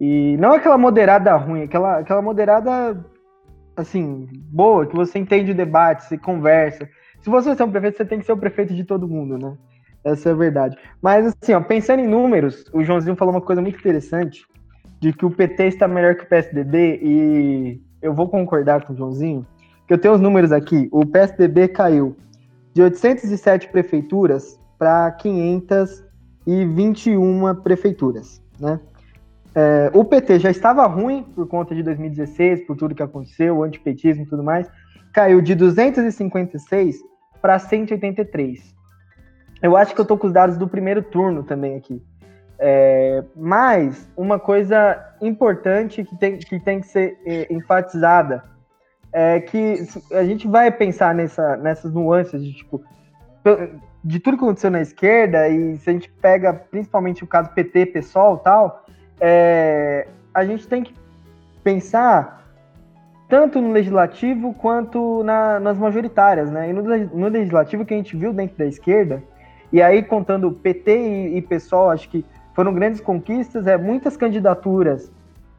E não aquela moderada ruim, aquela, aquela moderada, assim, boa, que você entende o debate, você conversa. Se você ser um prefeito, você tem que ser o prefeito de todo mundo, né? Essa é a verdade. Mas, assim, ó, pensando em números, o Joãozinho falou uma coisa muito interessante, de que o PT está melhor que o PSDB, e eu vou concordar com o Joãozinho, que eu tenho os números aqui, o PSDB caiu de 807 prefeituras para 521 prefeituras, né? É, o PT já estava ruim por conta de 2016, por tudo que aconteceu, o antipetismo e tudo mais, caiu de 256 para 183. Eu acho que eu tô com os dados do primeiro turno também aqui. É, mas uma coisa importante que tem que, tem que ser é, enfatizada é que a gente vai pensar nessa, nessas nuances de tipo de tudo que aconteceu na esquerda e se a gente pega principalmente o caso PT, PSOL tal, é, a gente tem que pensar tanto no legislativo quanto na, nas majoritárias, né? E no, no, legislativo que a gente viu dentro da esquerda, e aí contando PT e, e acho que foram grandes conquistas, é muitas candidaturas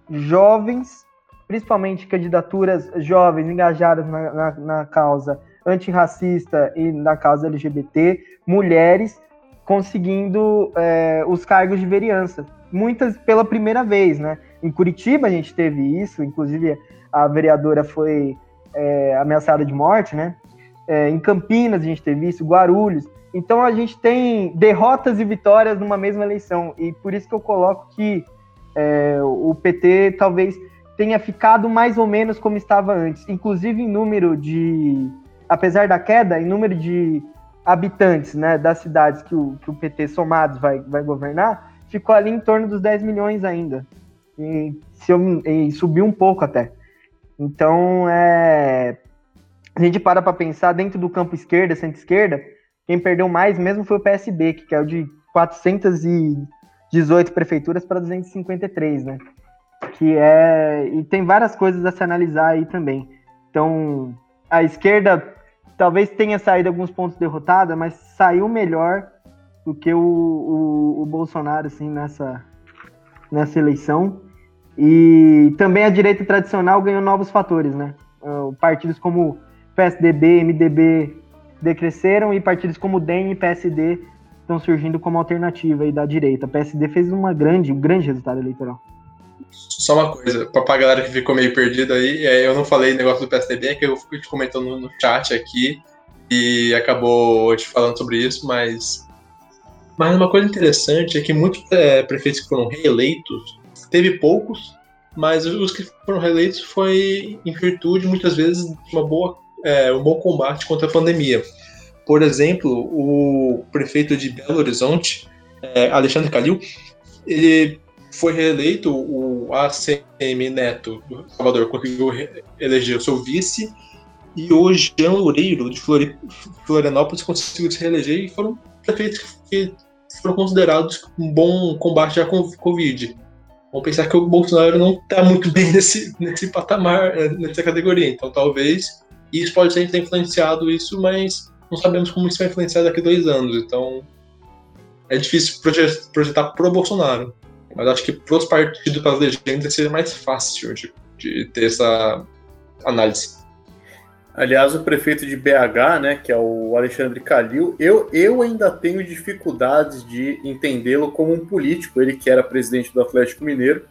jovens principalmente candidaturas jovens engajadas na, na, na causa antirracista e na causa LGBT, mulheres conseguindo é, os cargos de vereança, muitas pela primeira vez, né? Em Curitiba a gente teve isso, inclusive a vereadora foi é, ameaçada de morte, né? É, em Campinas a gente teve isso, Guarulhos. Então a gente tem derrotas e vitórias numa mesma eleição e por isso que eu coloco que é, o PT talvez tenha ficado mais ou menos como estava antes, inclusive em número de, apesar da queda, em número de habitantes né, das cidades que o, que o PT somados vai, vai governar, ficou ali em torno dos 10 milhões ainda. E, se eu, e subiu um pouco até. Então, é, a gente para para pensar, dentro do campo esquerda, centro-esquerda, quem perdeu mais mesmo foi o PSB, que caiu de 418 prefeituras para 253, né? Que é e tem várias coisas a se analisar aí também. Então, a esquerda talvez tenha saído alguns pontos derrotada, mas saiu melhor do que o, o, o Bolsonaro assim nessa nessa eleição. E também a direita tradicional ganhou novos fatores, né? Uh, partidos como PSDB, MDB decresceram e partidos como DEM e PSD estão surgindo como alternativa aí da direita. PSD fez uma grande, um grande resultado eleitoral. Só uma coisa, pra, galera que ficou meio perdida aí, é, eu não falei negócio do PSDB, é que eu fui te comentando no, no chat aqui e acabou te falando sobre isso, mas. Mas uma coisa interessante é que muitos é, prefeitos que foram reeleitos, teve poucos, mas os que foram reeleitos foi em virtude, muitas vezes, de uma boa, é, um bom combate contra a pandemia. Por exemplo, o prefeito de Belo Horizonte, é, Alexandre Calil, ele foi reeleito, o ACM Neto do Salvador conseguiu eleger o seu vice, e o Jean Loureiro, de Florianópolis, conseguiu se reeleger e foram prefeitos que foram considerados um bom combate à Covid. Vamos pensar que o Bolsonaro não está muito bem nesse, nesse patamar, eh, nessa categoria. Então, talvez isso pode ter influenciado isso, mas não sabemos como isso vai influenciar daqui a dois anos. Então, é difícil projetar pro Bolsonaro. Mas acho que pros partidos, para as legendas, seria mais fácil de, de ter essa análise. Aliás, o prefeito de BH, né, que é o Alexandre Calil, eu, eu ainda tenho dificuldades de entendê-lo como um político, ele que era presidente do Atlético Mineiro,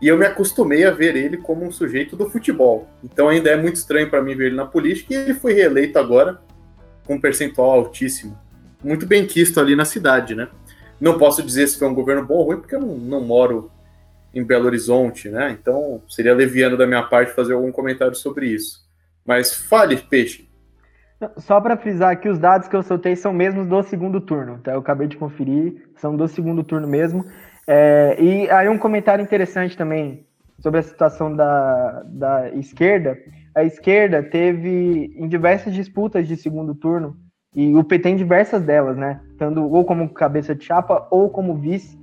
e eu me acostumei a ver ele como um sujeito do futebol. Então ainda é muito estranho para mim ver ele na política, e ele foi reeleito agora com um percentual altíssimo. Muito bem quisto ali na cidade, né? Não posso dizer se foi um governo bom ou ruim, porque eu não, não moro em Belo Horizonte, né? Então seria leviano da minha parte fazer algum comentário sobre isso. Mas fale, Peixe. Só para frisar aqui, os dados que eu soltei são mesmos do segundo turno, tá? Eu acabei de conferir, são do segundo turno mesmo. É, e aí um comentário interessante também sobre a situação da, da esquerda. A esquerda teve em diversas disputas de segundo turno, e o PT em diversas delas, né? Tanto ou como cabeça de chapa ou como vice.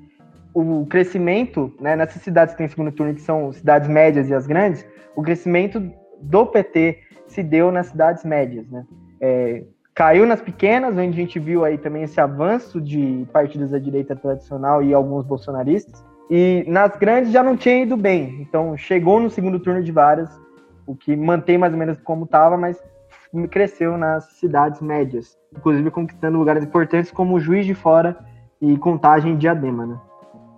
O crescimento, né, nessas cidades que tem segundo turno, que são cidades médias e as grandes, o crescimento do PT se deu nas cidades médias, né? É, caiu nas pequenas, onde a gente viu aí também esse avanço de partidos da direita tradicional e alguns bolsonaristas. E nas grandes já não tinha ido bem. Então chegou no segundo turno de várias, o que mantém mais ou menos como estava, mas cresceu nas cidades médias, inclusive conquistando lugares importantes como Juiz de Fora e Contagem e Diadema, né?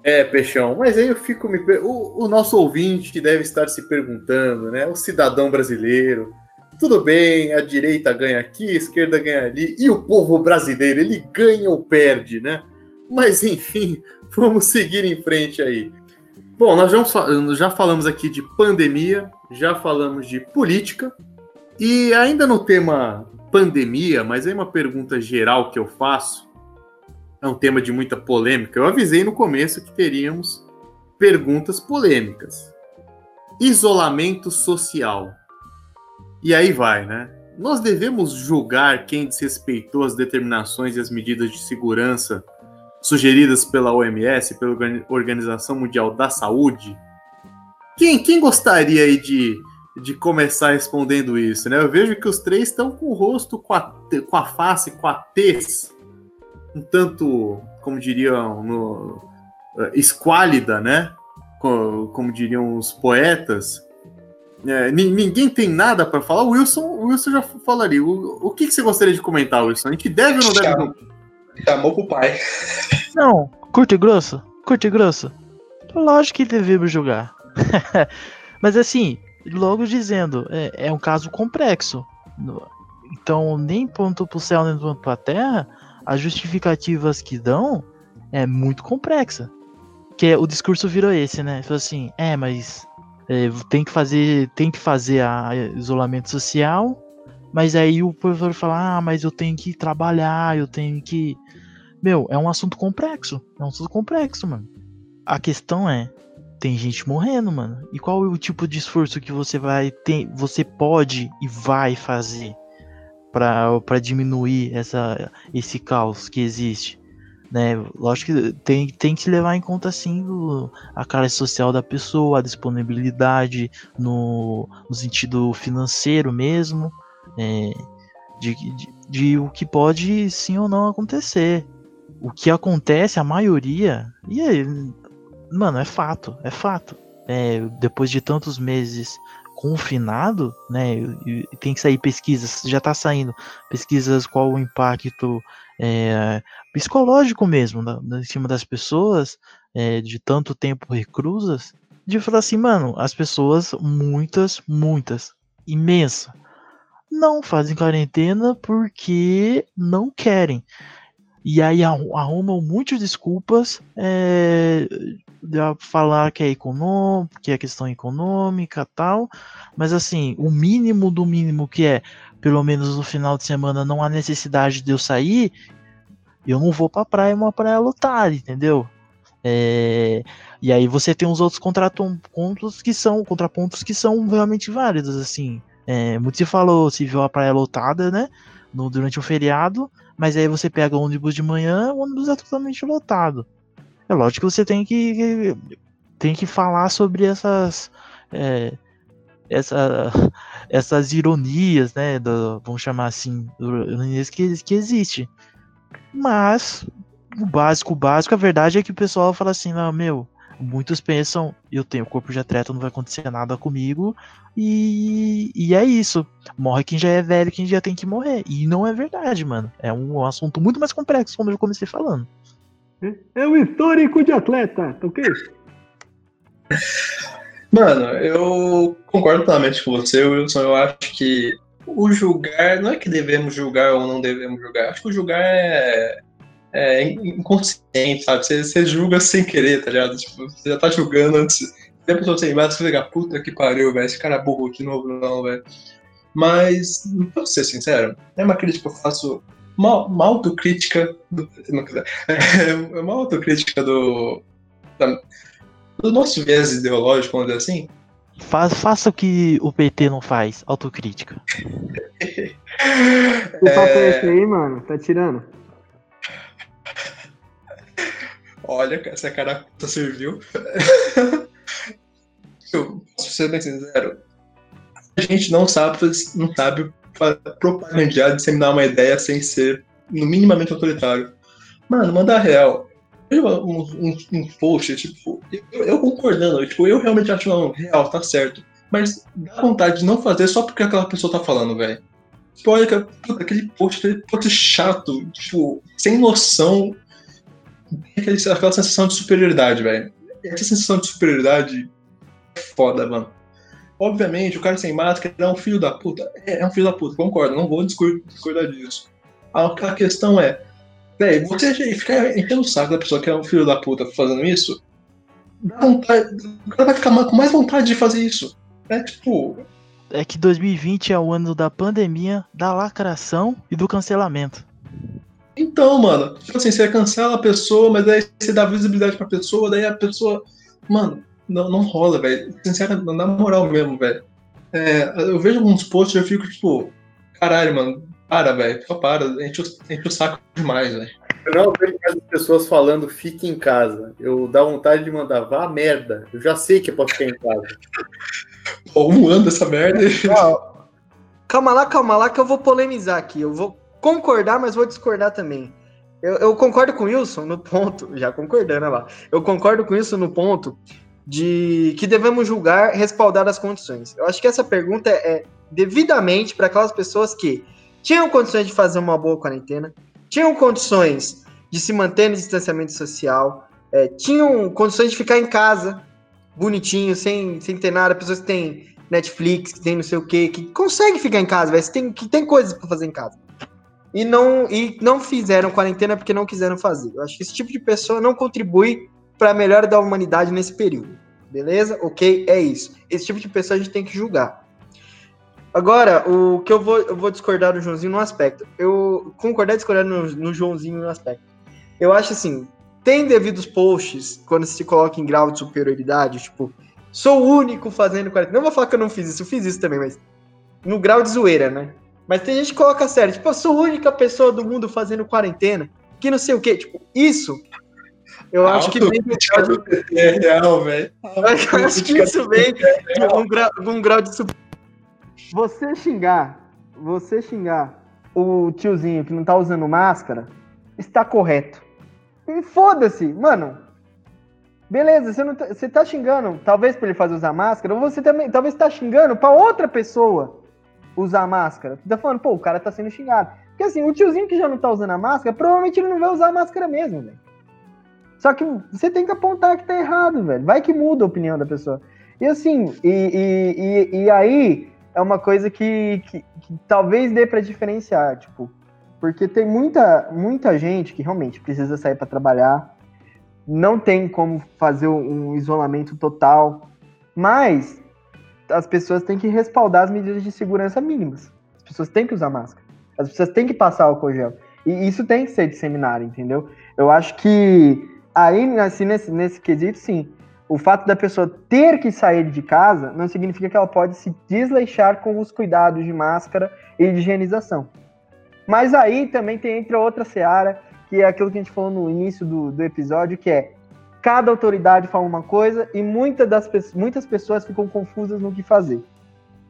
É, Peixão, mas aí eu fico me. O, o nosso ouvinte deve estar se perguntando, né? O cidadão brasileiro tudo bem, a direita ganha aqui, a esquerda ganha ali, e o povo brasileiro, ele ganha ou perde, né? Mas enfim, vamos seguir em frente aí. Bom, nós já falamos aqui de pandemia, já falamos de política, e ainda no tema pandemia, mas aí uma pergunta geral que eu faço, é um tema de muita polêmica. Eu avisei no começo que teríamos perguntas polêmicas. Isolamento social. E aí vai, né? Nós devemos julgar quem desrespeitou as determinações e as medidas de segurança sugeridas pela OMS, pela Organização Mundial da Saúde? Quem, quem gostaria aí de, de começar respondendo isso, né? Eu vejo que os três estão com o rosto, com a, com a face, com a tez, um tanto, como diriam, no, uh, esquálida, né? Como, como diriam os poetas. É, ninguém tem nada para falar. O Wilson, o Wilson já falaria. O, o que, que, você gostaria de comentar, Wilson? A gente deve ou não deve? Chamou, chamou pro pai. Não, curto e grosso. Curto e grosso. Lógico que devemos julgar. Mas assim, logo dizendo, é, é, um caso complexo. Então, nem ponto pro céu, nem ponto pra terra, as justificativas que dão é muito complexa. Que o discurso virou esse, né? Falou assim, é, mas é, tem que fazer tem que fazer a, a isolamento social, mas aí o professor fala, ah, mas eu tenho que trabalhar, eu tenho que. Meu, é um assunto complexo. É um assunto complexo, mano. A questão é, tem gente morrendo, mano. E qual é o tipo de esforço que você vai ter, você pode e vai fazer para diminuir essa, esse caos que existe? né? Lógico que tem, tem que levar em conta assim a classe social da pessoa, a disponibilidade no, no sentido financeiro mesmo, é, de, de, de, o que pode sim ou não acontecer. O que acontece, a maioria, e aí, mano, é fato, é fato. É, depois de tantos meses confinado, né? Tem que sair pesquisas, já está saindo pesquisas qual o impacto é, psicológico mesmo, em cima das pessoas, é, de tanto tempo reclusas, de falar assim, mano, as pessoas, muitas, muitas, imensa, não fazem quarentena porque não querem. E aí arrumam muitas desculpas é, de falar que é econômico, que é questão econômica tal. Mas assim, o mínimo do mínimo que é pelo menos no final de semana não há necessidade de eu sair, eu não vou pra praia, uma praia lotada, entendeu? É, e aí você tem os outros contrapontos que são contrapontos que são realmente válidos, assim. É, muito se falou, se viu a praia lotada, né? No, durante o feriado, mas aí você pega o ônibus de manhã, o ônibus é totalmente lotado. É lógico que você tem que, tem que falar sobre essas. É, essa, essas ironias, né? Do, vamos chamar assim, ironias que, que existe. Mas o básico, o básico, a verdade é que o pessoal fala assim, não, meu, muitos pensam, eu tenho corpo de atleta, não vai acontecer nada comigo, e, e é isso. Morre quem já é velho, quem já tem que morrer. E não é verdade, mano. É um, assunto muito mais complexo, como eu comecei falando. É um histórico de atleta, tá ok? Mano, eu concordo plenamente com você, Wilson. Eu acho que o julgar, não é que devemos julgar ou não devemos julgar. Acho que o julgar é, é inconsciente, sabe? Você, você julga sem querer, tá ligado? Tipo, você já tá julgando antes. Tem a pessoa sem mais, você fica, puta que pariu, velho. Esse cara é burro de novo, não, velho. Mas, pra ser sincero, é uma crítica que eu faço. Uma, uma autocrítica. Do, não quiser, é uma autocrítica do. Da, do nosso viés ideológico, vamos dizer assim. Faz, faça o que o PT não faz, autocrítica. que papo é esse aí, mano? Tá tirando? Olha, essa cara serviu. Eu, se ser bem sincero, a gente não sabe, não sabe propagandear, disseminar uma ideia sem ser no minimamente autoritário. Mano, manda real. Um, um, um post, tipo, eu, eu, concordando, tipo, eu realmente acho não, real, tá certo. Mas dá vontade de não fazer só porque aquela pessoa tá falando, velho. Tipo, olha, aquele post, aquele post chato, tipo, sem noção aquela sensação de superioridade, velho. Essa sensação de superioridade é foda, mano. Obviamente, o cara sem máscara é um filho da puta. É, é um filho da puta, concordo, não vou discordar disso. A, a questão é, você ficar enchendo o saco da pessoa que é um filho da puta fazendo isso, dá vontade, o cara vai ficar com mais vontade de fazer isso. É tipo. É que 2020 é o ano da pandemia, da lacração e do cancelamento. Então, mano, tipo assim, você cancela a pessoa, mas aí você dá visibilidade pra pessoa, daí a pessoa. Mano, não, não rola, velho. Sinceramente, na moral mesmo, velho. É, eu vejo alguns posts e eu fico tipo, caralho, mano, para, velho, só para, enche o, enche o saco demais, velho. Eu não vejo as pessoas falando fique em casa. Eu dá vontade de mandar, vá merda. Eu já sei que é pra ficar em casa. Pô, um ano dessa merda. calma lá, calma lá, que eu vou polemizar aqui. Eu vou concordar, mas vou discordar também. Eu, eu, concordo com o Wilson no ponto, já concordando lá. Eu concordo com isso no ponto de que devemos julgar respaldar as condições. Eu acho que essa pergunta é devidamente para aquelas pessoas que tinham condições de fazer uma boa quarentena, tinham condições de se manter no distanciamento social, é, tinham condições de ficar em casa, bonitinho, sem, sem ter nada, pessoas que têm Netflix, que tem não sei o quê, que conseguem ficar em casa, véio, tem, que tem coisas para fazer em casa e não, e não fizeram quarentena porque não quiseram fazer. Eu acho que esse tipo de pessoa não contribui para a melhora da humanidade nesse período. Beleza? Ok? É isso. Esse tipo de pessoa a gente tem que julgar. Agora, o que eu vou, eu vou discordar do Joãozinho no aspecto. Eu concordar e discordar no, no Joãozinho no aspecto. Eu acho assim, tem devidos posts quando se coloca em grau de superioridade, tipo, sou o único fazendo quarentena. Não vou falar que eu não fiz isso, eu fiz isso também, mas no grau de zoeira, né? Mas tem gente que coloca sério, tipo, eu sou a única pessoa do mundo fazendo quarentena, que não sei o quê. Tipo, isso eu acho que vem do de... É real, velho. Eu acho que isso vem de um grau, um grau de Você xingar, você xingar o tiozinho que não tá usando máscara, está correto. E foda-se, mano. Beleza, você, não tá, você tá xingando, talvez para ele fazer usar máscara, ou você também, talvez tá xingando para outra pessoa usar máscara. Tu tá falando, pô, o cara tá sendo xingado. Porque assim, o tiozinho que já não tá usando a máscara, provavelmente ele não vai usar a máscara mesmo, velho. Só que você tem que apontar que tá errado, velho. Vai que muda a opinião da pessoa. E assim, e, e, e, e aí é uma coisa que, que, que talvez dê para diferenciar, tipo, porque tem muita, muita gente que realmente precisa sair para trabalhar, não tem como fazer um isolamento total, mas as pessoas têm que respaldar as medidas de segurança mínimas. As pessoas têm que usar máscara. As pessoas têm que passar álcool gel. E isso tem que ser disseminado, entendeu? Eu acho que aí, assim, nesse, nesse quesito, sim. O fato da pessoa ter que sair de casa não significa que ela pode se desleixar com os cuidados de máscara e de higienização. Mas aí também tem entre outra seara, que é aquilo que a gente falou no início do, do episódio, que é cada autoridade fala uma coisa e muitas, das, muitas pessoas ficam confusas no que fazer.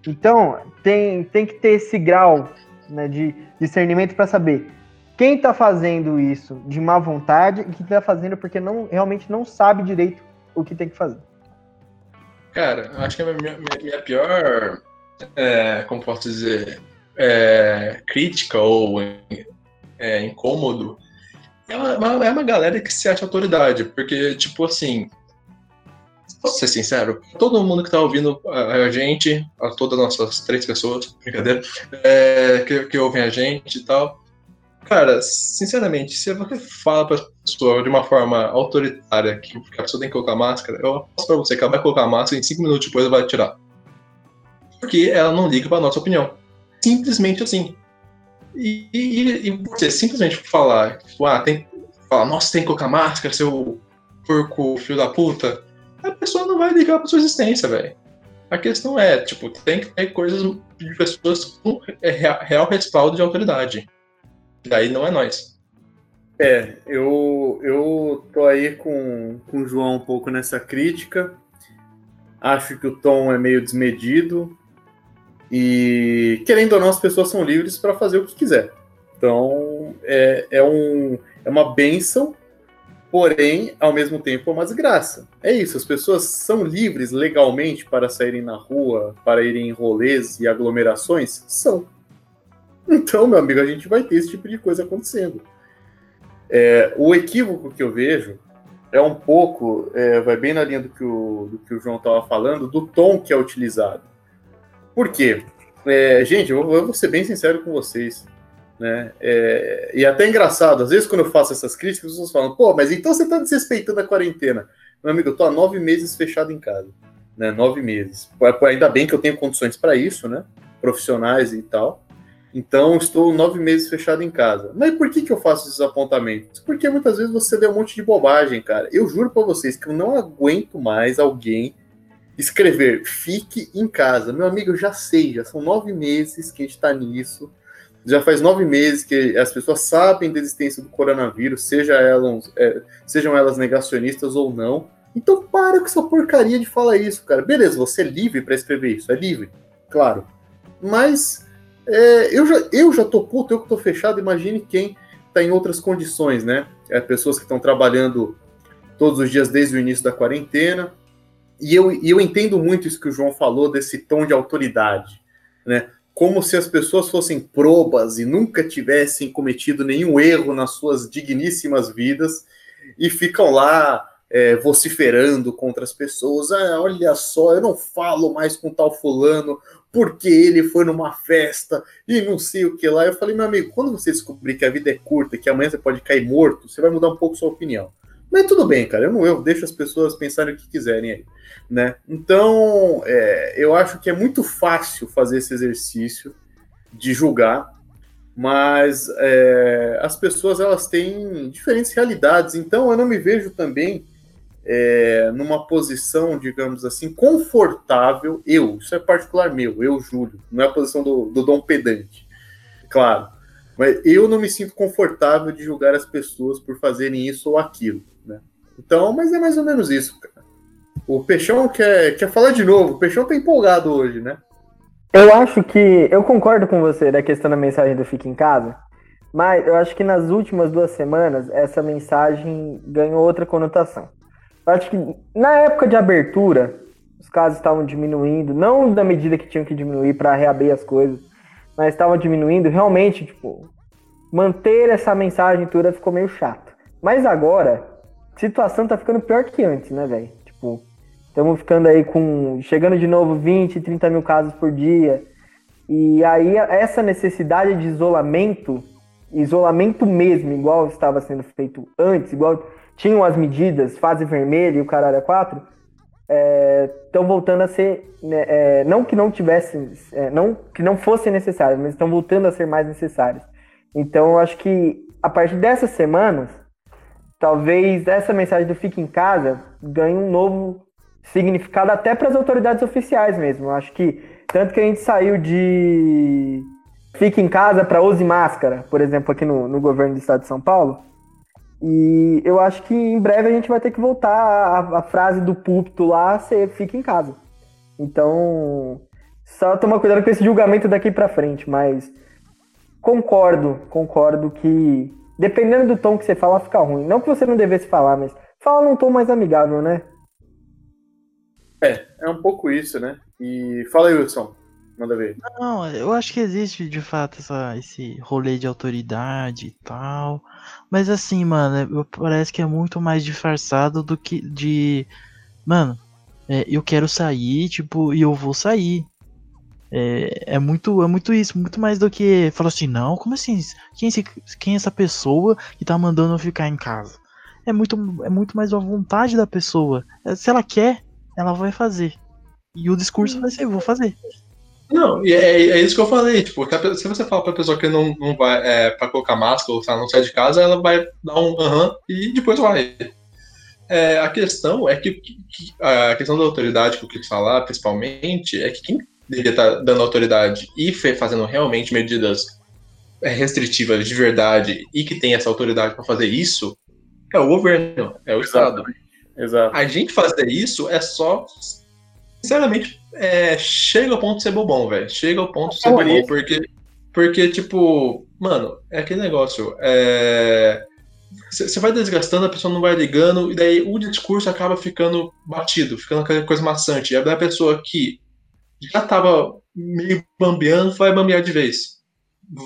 Então, tem, tem que ter esse grau né, de discernimento para saber quem está fazendo isso de má vontade e quem está fazendo porque não, realmente não sabe direito o que tem que fazer. Cara, acho que a minha, minha pior, é, como posso dizer, é, crítica ou é, incômodo é uma, é uma galera que se acha autoridade, porque, tipo assim, posso ser sincero, todo mundo que tá ouvindo a, gente, a todas as nossas três pessoas, brincadeira, é, que, que ouvem a gente e tal, cara, sinceramente, se você fala pra pessoa de uma forma autoritária que a pessoa tem que colocar máscara, eu aposto pra você que ela vai colocar máscara e em cinco minutos depois ela vai tirar. Porque ela não liga pra nossa opinião. Simplesmente assim. E, e, e você simplesmente falar, tipo, ah, tem. Falar, nossa, tem que colocar máscara, seu porco filho da puta. A pessoa não vai ligar pra sua existência, velho. A questão é, tipo, tem que ter coisas de pessoas com real respaldo de autoridade. Daí não é nós. É, eu, eu tô aí com, com o João um pouco nessa crítica. Acho que o tom é meio desmedido. E querendo ou não, as pessoas são livres para fazer o que quiser. Então é, é, um, é uma benção, porém, ao mesmo tempo, é uma desgraça. É isso, as pessoas são livres legalmente para saírem na rua, para irem em rolês e aglomerações? São. Então, meu amigo, a gente vai ter esse tipo de coisa acontecendo. É, o equívoco que eu vejo é um pouco, é, vai bem na linha do que o, do que o João estava falando, do tom que é utilizado. Por quê? É, gente, eu vou, eu vou, ser bem sincero com vocês. Né? É, e até engraçado, às vezes quando eu faço essas críticas, as pessoas falam, pô, mas então você está desrespeitando a quarentena. Meu amigo, eu tô há nove meses fechado em casa. Né? Nove meses. Ainda bem que eu tenho condições para isso, né? Profissionais e tal. Então, estou nove meses fechado em casa. Mas por que, que eu faço esses apontamentos? Porque muitas vezes você vê um monte de bobagem, cara. Eu juro para vocês que eu não aguento mais alguém escrever fique em casa. Meu amigo, eu já sei, já são nove meses que a gente está nisso. Já faz nove meses que as pessoas sabem da existência do coronavírus, seja elas, é, sejam elas negacionistas ou não. Então para com essa porcaria de falar isso, cara. Beleza, você é livre para escrever isso, é livre, claro. Mas é, eu, já, eu já tô puto, eu que tô fechado, imagine quem tá em outras condições, né? É, pessoas que estão trabalhando todos os dias desde o início da quarentena, e eu, e eu entendo muito isso que o João falou, desse tom de autoridade, né? Como se as pessoas fossem probas e nunca tivessem cometido nenhum erro nas suas digníssimas vidas e ficam lá é, vociferando contra as pessoas. Ah, olha só, eu não falo mais com tal fulano porque ele foi numa festa e não sei o que lá. Eu falei, meu amigo, quando você descobrir que a vida é curta, que amanhã você pode cair morto, você vai mudar um pouco sua opinião. Mas tudo bem, cara, eu não eu deixo as pessoas pensarem o que quiserem aí, né? Então, é, eu acho que é muito fácil fazer esse exercício de julgar, mas é, as pessoas elas têm diferentes realidades, então eu não me vejo também é, numa posição, digamos assim, confortável, eu, isso é particular meu, eu, Júlio, não é a posição do, do Dom Pedante, claro, mas eu não me sinto confortável de julgar as pessoas por fazerem isso ou aquilo. Né? Então, mas é mais ou menos isso, cara. O Peixão quer, quer falar de novo. O Peixão tá empolgado hoje, né? Eu acho que. Eu concordo com você da questão da mensagem do Fique em Casa, mas eu acho que nas últimas duas semanas essa mensagem ganhou outra conotação. Acho que na época de abertura, os casos estavam diminuindo, não da medida que tinham que diminuir para reabrir as coisas, mas estavam diminuindo. Realmente, tipo, manter essa mensagem toda ficou meio chato. Mas agora, a situação tá ficando pior que antes, né, velho? Tipo, estamos ficando aí com. chegando de novo 20, 30 mil casos por dia. E aí, essa necessidade de isolamento, isolamento mesmo, igual estava sendo feito antes, igual tinham as medidas, fase vermelha e o caralho a quatro, estão é, voltando a ser. Né, é, não que não tivessem. É, não que não fossem necessárias, mas estão voltando a ser mais necessárias. Então, eu acho que a partir dessas semanas, talvez essa mensagem do fique em casa ganhe um novo significado até para as autoridades oficiais mesmo. Eu acho que tanto que a gente saiu de fique em casa para use máscara, por exemplo, aqui no, no governo do estado de São Paulo. E eu acho que em breve a gente vai ter que voltar a, frase do púlpito lá ser fique em casa. Então, só tomar cuidado com esse julgamento daqui para frente, mas concordo, concordo que dependendo do tom que você fala, fica ruim. Não que você não devesse falar, mas fala num tom mais amigável, né? É, é um pouco isso, né? E fala aí, Wilson. Manda ver. Não, eu acho que existe de fato essa, esse rolê de autoridade e tal. Mas assim, mano, parece que é muito mais disfarçado do que de. Mano, é, eu quero sair, tipo, e eu vou sair. É, é, muito, é muito isso, muito mais do que falar assim, não, como assim? Quem, esse, quem é essa pessoa que tá mandando eu ficar em casa? É muito, é muito mais a vontade da pessoa. É, se ela quer, ela vai fazer. E o discurso vai ser, vou fazer. Não, e é, é, isso que eu falei, tipo, se você fala pra pessoa que não, não vai é, pra colocar máscara ou se ela não sai de casa, ela vai dar um aham uh -huh, e depois vai. É, a questão é que, que, a questão da autoridade que eu quis falar, principalmente, é que quem deveria estar tá dando autoridade e fazendo realmente medidas é, restritivas de verdade e que tem essa autoridade para fazer isso é o governo, é o Estado. Exato. A gente fazer isso é só sinceramente, é, chega ao ponto de ser bobão, velho. Chega ao ponto de ser bobão, porque, porque, tipo, mano, é aquele negócio. Você é, vai desgastando, a pessoa não vai ligando, e daí o discurso acaba ficando batido, ficando aquela coisa maçante. E a pessoa que já tava meio bambeando, vai bambear de vez.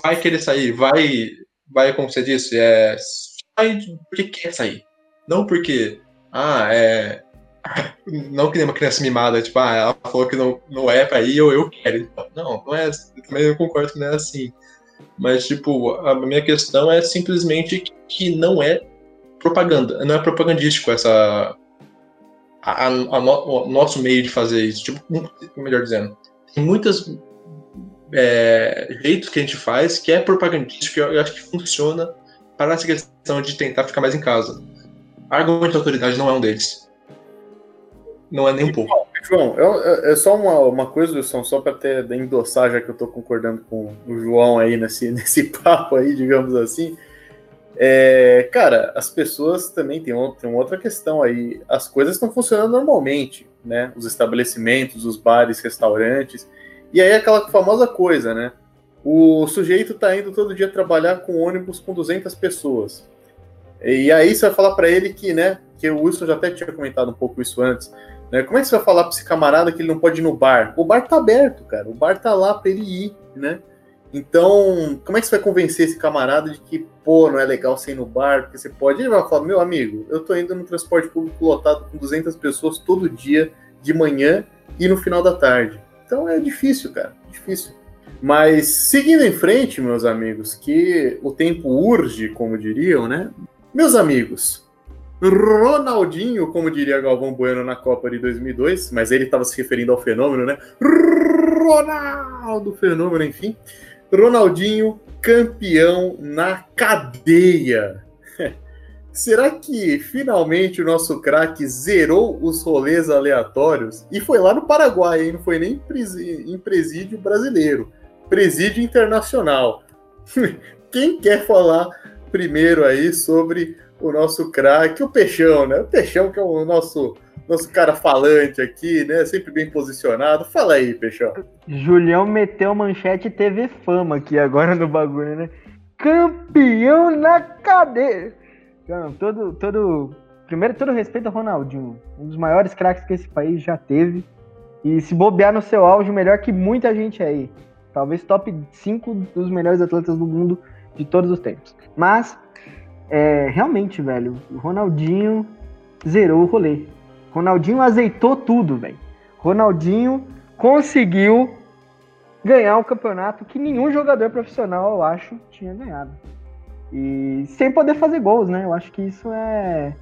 Vai querer sair, vai, vai como você disse, é, sai porque quer sair. Não porque, ah, é, não que nem uma criança mimada, tipo, ah, ela falou que não, não é pra ir, ou eu quero. Não, não é. Também eu concordo que não é assim. Mas, tipo, a minha questão é simplesmente que não é propaganda, não é propagandístico essa. A, a, a no, o nosso meio de fazer isso. Tipo, melhor dizendo, tem muitas é, jeitos que a gente faz que é propagandístico, que eu, eu acho que funciona para essa questão de tentar ficar mais em casa. Argumento de autoridade não é um deles. Não é nem um pouco. João, é, é só uma, uma coisa, Wilson, só para até endossar, já que eu estou concordando com o João aí nesse, nesse papo aí, digamos assim. É, cara, as pessoas também têm, tem uma outra questão aí. As coisas estão funcionando normalmente, né? Os estabelecimentos, os bares, restaurantes. E aí aquela famosa coisa, né? O sujeito está indo todo dia trabalhar com ônibus com 200 pessoas. E aí você vai falar para ele que, né? Que o Wilson já até tinha comentado um pouco isso antes né? Como é que você vai falar para esse camarada que ele não pode ir no bar? O bar tá aberto, cara. O bar tá lá para ele ir, né? Então, como é que você vai convencer esse camarada de que, pô, não é legal você no bar, porque você pode? Ele vai falar, meu amigo, eu tô indo no transporte público lotado com 200 pessoas todo dia, de manhã e no final da tarde. Então é difícil, cara, difícil. Mas seguindo em frente, meus amigos, que o tempo urge, como diriam, né? Meus amigos, Ronaldinho, como diria Galvão Bueno na Copa de 2002, mas ele estava se referindo ao fenômeno, né? Ronaldo Fenômeno, enfim. Ronaldinho campeão na cadeia. Será que finalmente o nosso craque zerou os rolês aleatórios? E foi lá no Paraguai, hein? Não foi nem em presídio brasileiro, presídio internacional. Quem quer falar primeiro aí sobre o nosso craque, o Peixão, né? O Peixão que é o nosso nosso cara falante aqui, né? Sempre bem posicionado. Fala aí, Peixão. Julião meteu manchete teve fama aqui agora no bagulho, né? Campeão na cadeia. Então, todo, todo, primeiro, todo respeito ao Ronaldinho, um dos maiores craques que esse país já teve. E se bobear no seu auge, melhor que muita gente aí. Talvez top 5 dos melhores atletas do mundo de todos os tempos. Mas é, realmente, velho, o Ronaldinho zerou o rolê. Ronaldinho azeitou tudo, velho. Ronaldinho conseguiu ganhar um campeonato que nenhum jogador profissional, eu acho, tinha ganhado. E sem poder fazer gols, né? Eu acho que isso é,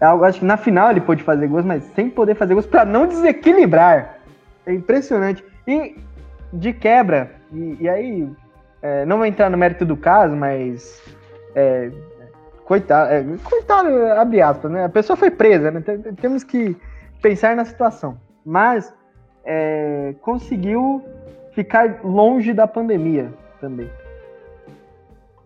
é algo. Acho que na final ele pôde fazer gols, mas sem poder fazer gols para não desequilibrar. É impressionante. E de quebra, e, e aí, é, não vou entrar no mérito do caso, mas É, coitado, é, coitado, abre aspas, né? A pessoa foi presa, né? Temos que pensar na situação. Mas é, conseguiu ficar longe da pandemia também.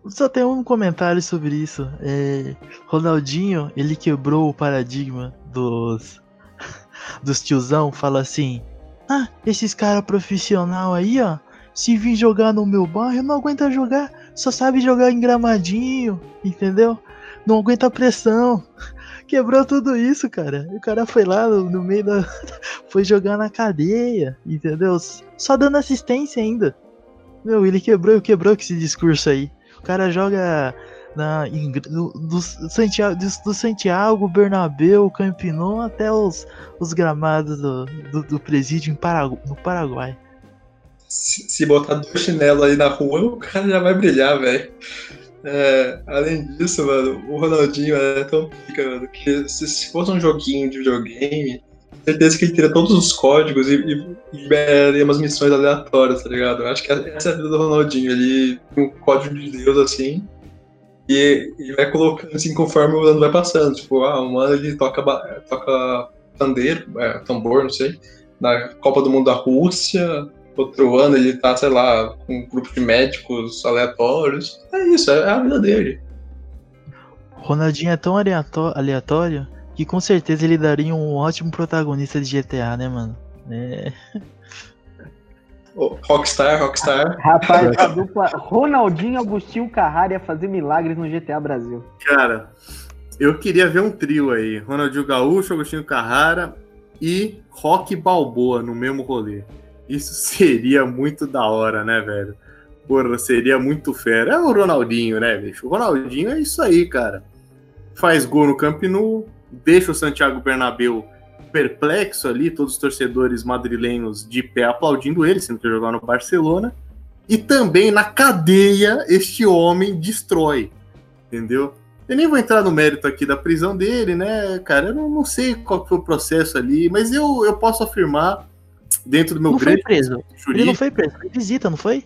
Só tem um comentário sobre isso. É, Ronaldinho, ele quebrou o paradigma dos dos tiozão, fala assim: "Ah, esses cara profissional aí, ó, se vir jogar no meu bairro, não aguenta jogar, só sabe jogar em gramadinho, entendeu? Não aguenta pressão." Quebrou tudo isso, cara. O cara foi lá no, no meio da. foi jogar na cadeia, entendeu? Só dando assistência ainda. Meu, ele quebrou, quebrou com esse discurso aí. O cara joga na, em, do, do, Santiago, do, do Santiago, Bernabéu, Campinou até os, os gramados do, do, do presídio em Paragu, no Paraguai. Se, botar dois chinelos aí na rua, o cara já vai brilhar, velho. É, além disso, mano, o Ronaldinho é tão pica, mano, que se, se fosse um joguinho de videogame, certeza que ele teria todos os códigos e, e umas missões aleatórias, tá ligado? Eu acho que essa é a vida do Ronaldinho, ele tem um código de Deus assim, e, e vai colocando assim conforme o ano vai passando. Tipo, ah, um ano ele toca, toca pandeiro, é, tambor, não sei, na Copa do Mundo da Rússia, outro ano ele tá, sei lá, com um grupo de médicos aleatórios. É isso, é a vida dele. Ronaldinho é tão aleatório que com certeza ele daria um ótimo protagonista de GTA, né, mano? É. Rockstar, Rockstar. Rapaz, a dupla Ronaldinho Agostinho Carrara ia fazer milagres no GTA Brasil. Cara, eu queria ver um trio aí. Ronaldinho Gaúcho, Agostinho Carrara e Rock Balboa no mesmo rolê. Isso seria muito da hora, né, velho? Porra, seria muito fera. É o Ronaldinho, né, bicho? O Ronaldinho é isso aí, cara. Faz gol no Camp Nou, deixa o Santiago Bernabéu perplexo ali, todos os torcedores madrilenhos de pé aplaudindo ele, sendo que ele no Barcelona. E também na cadeia este homem destrói, entendeu? Eu nem vou entrar no mérito aqui da prisão dele, né, cara? Eu não, não sei qual foi o processo ali, mas eu, eu posso afirmar dentro do meu não grande. Foi preso. Ele não foi preso, foi visita, não foi?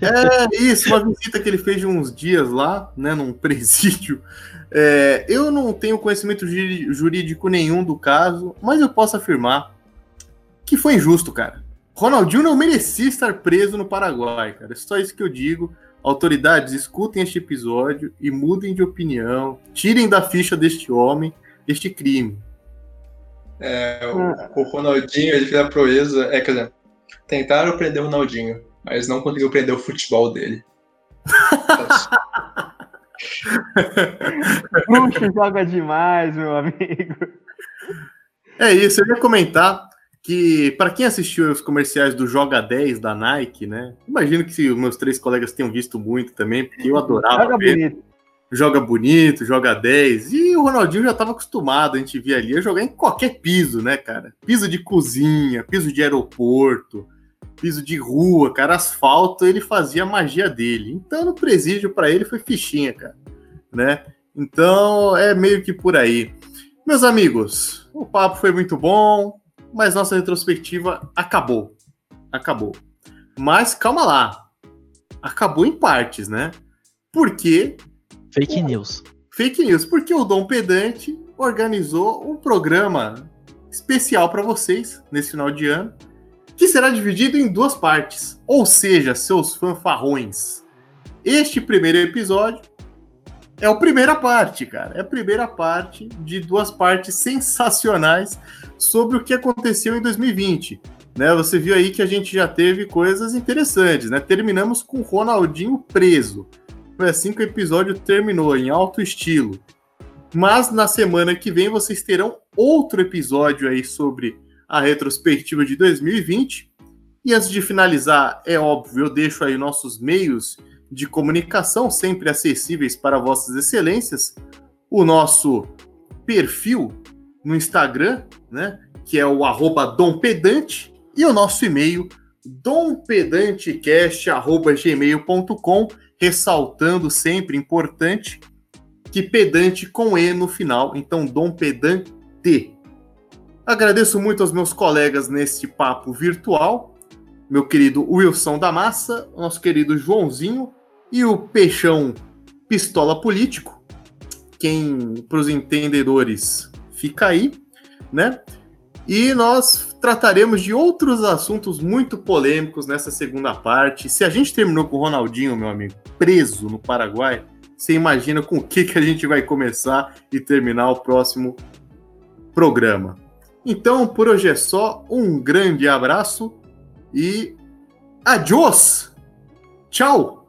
É, isso, uma visita que ele fez de uns dias lá, né, num presídio. É, eu não tenho conhecimento jurídico nenhum do caso, mas eu posso afirmar que foi injusto, cara. Ronaldinho não merecia estar preso no Paraguai, cara. É só isso que eu digo. Autoridades, escutem este episódio e mudem de opinião. Tirem da ficha deste homem este crime. É, o, o, Ronaldinho, ele fez a proeza. É, quer dizer, tentaram prender o Ronaldinho, mas não conseguiu prender o futebol dele. Bruxo joga demais, meu amigo. É isso, eu ia comentar que, para quem assistiu os comerciais do Joga 10 da Nike, né? Imagino que os meus três colegas tenham visto muito também, porque eu adorava joga ver. Bonito. Joga bonito, joga 10. E o Ronaldinho já estava acostumado, a gente via ali, a jogar em qualquer piso, né, cara? Piso de cozinha, piso de aeroporto, piso de rua, cara, asfalto, ele fazia a magia dele. Então, no presídio, para ele, foi fichinha, cara, né? Então, é meio que por aí. Meus amigos, o papo foi muito bom, mas nossa retrospectiva acabou. Acabou. Mas calma lá. Acabou em partes, né? Porque. Fake news. Fake news. Porque o Dom Pedante organizou um programa especial para vocês nesse final de ano que será dividido em duas partes, ou seja, seus fanfarrões. Este primeiro episódio é a primeira parte, cara. É a primeira parte de duas partes sensacionais sobre o que aconteceu em 2020. Né, você viu aí que a gente já teve coisas interessantes, né? Terminamos com Ronaldinho preso. Que o episódio terminou, em alto estilo. Mas na semana que vem vocês terão outro episódio aí sobre a retrospectiva de 2020. E antes de finalizar, é óbvio, eu deixo aí nossos meios de comunicação sempre acessíveis para vossas excelências. O nosso perfil no Instagram, né, que é o dompedante, e o nosso e-mail dompedantecast.gmail.com, ressaltando sempre, importante, que pedante com E no final, então dompedante Agradeço muito aos meus colegas neste papo virtual, meu querido Wilson da Massa, nosso querido Joãozinho e o Peixão Pistola Político. Quem, para os entendedores, fica aí, né? E nós trataremos de outros assuntos muito polêmicos nessa segunda parte. Se a gente terminou com o Ronaldinho, meu amigo, preso no Paraguai, você imagina com o que, que a gente vai começar e terminar o próximo programa. Então, por hoje é só. Um grande abraço e adiós! Tchau!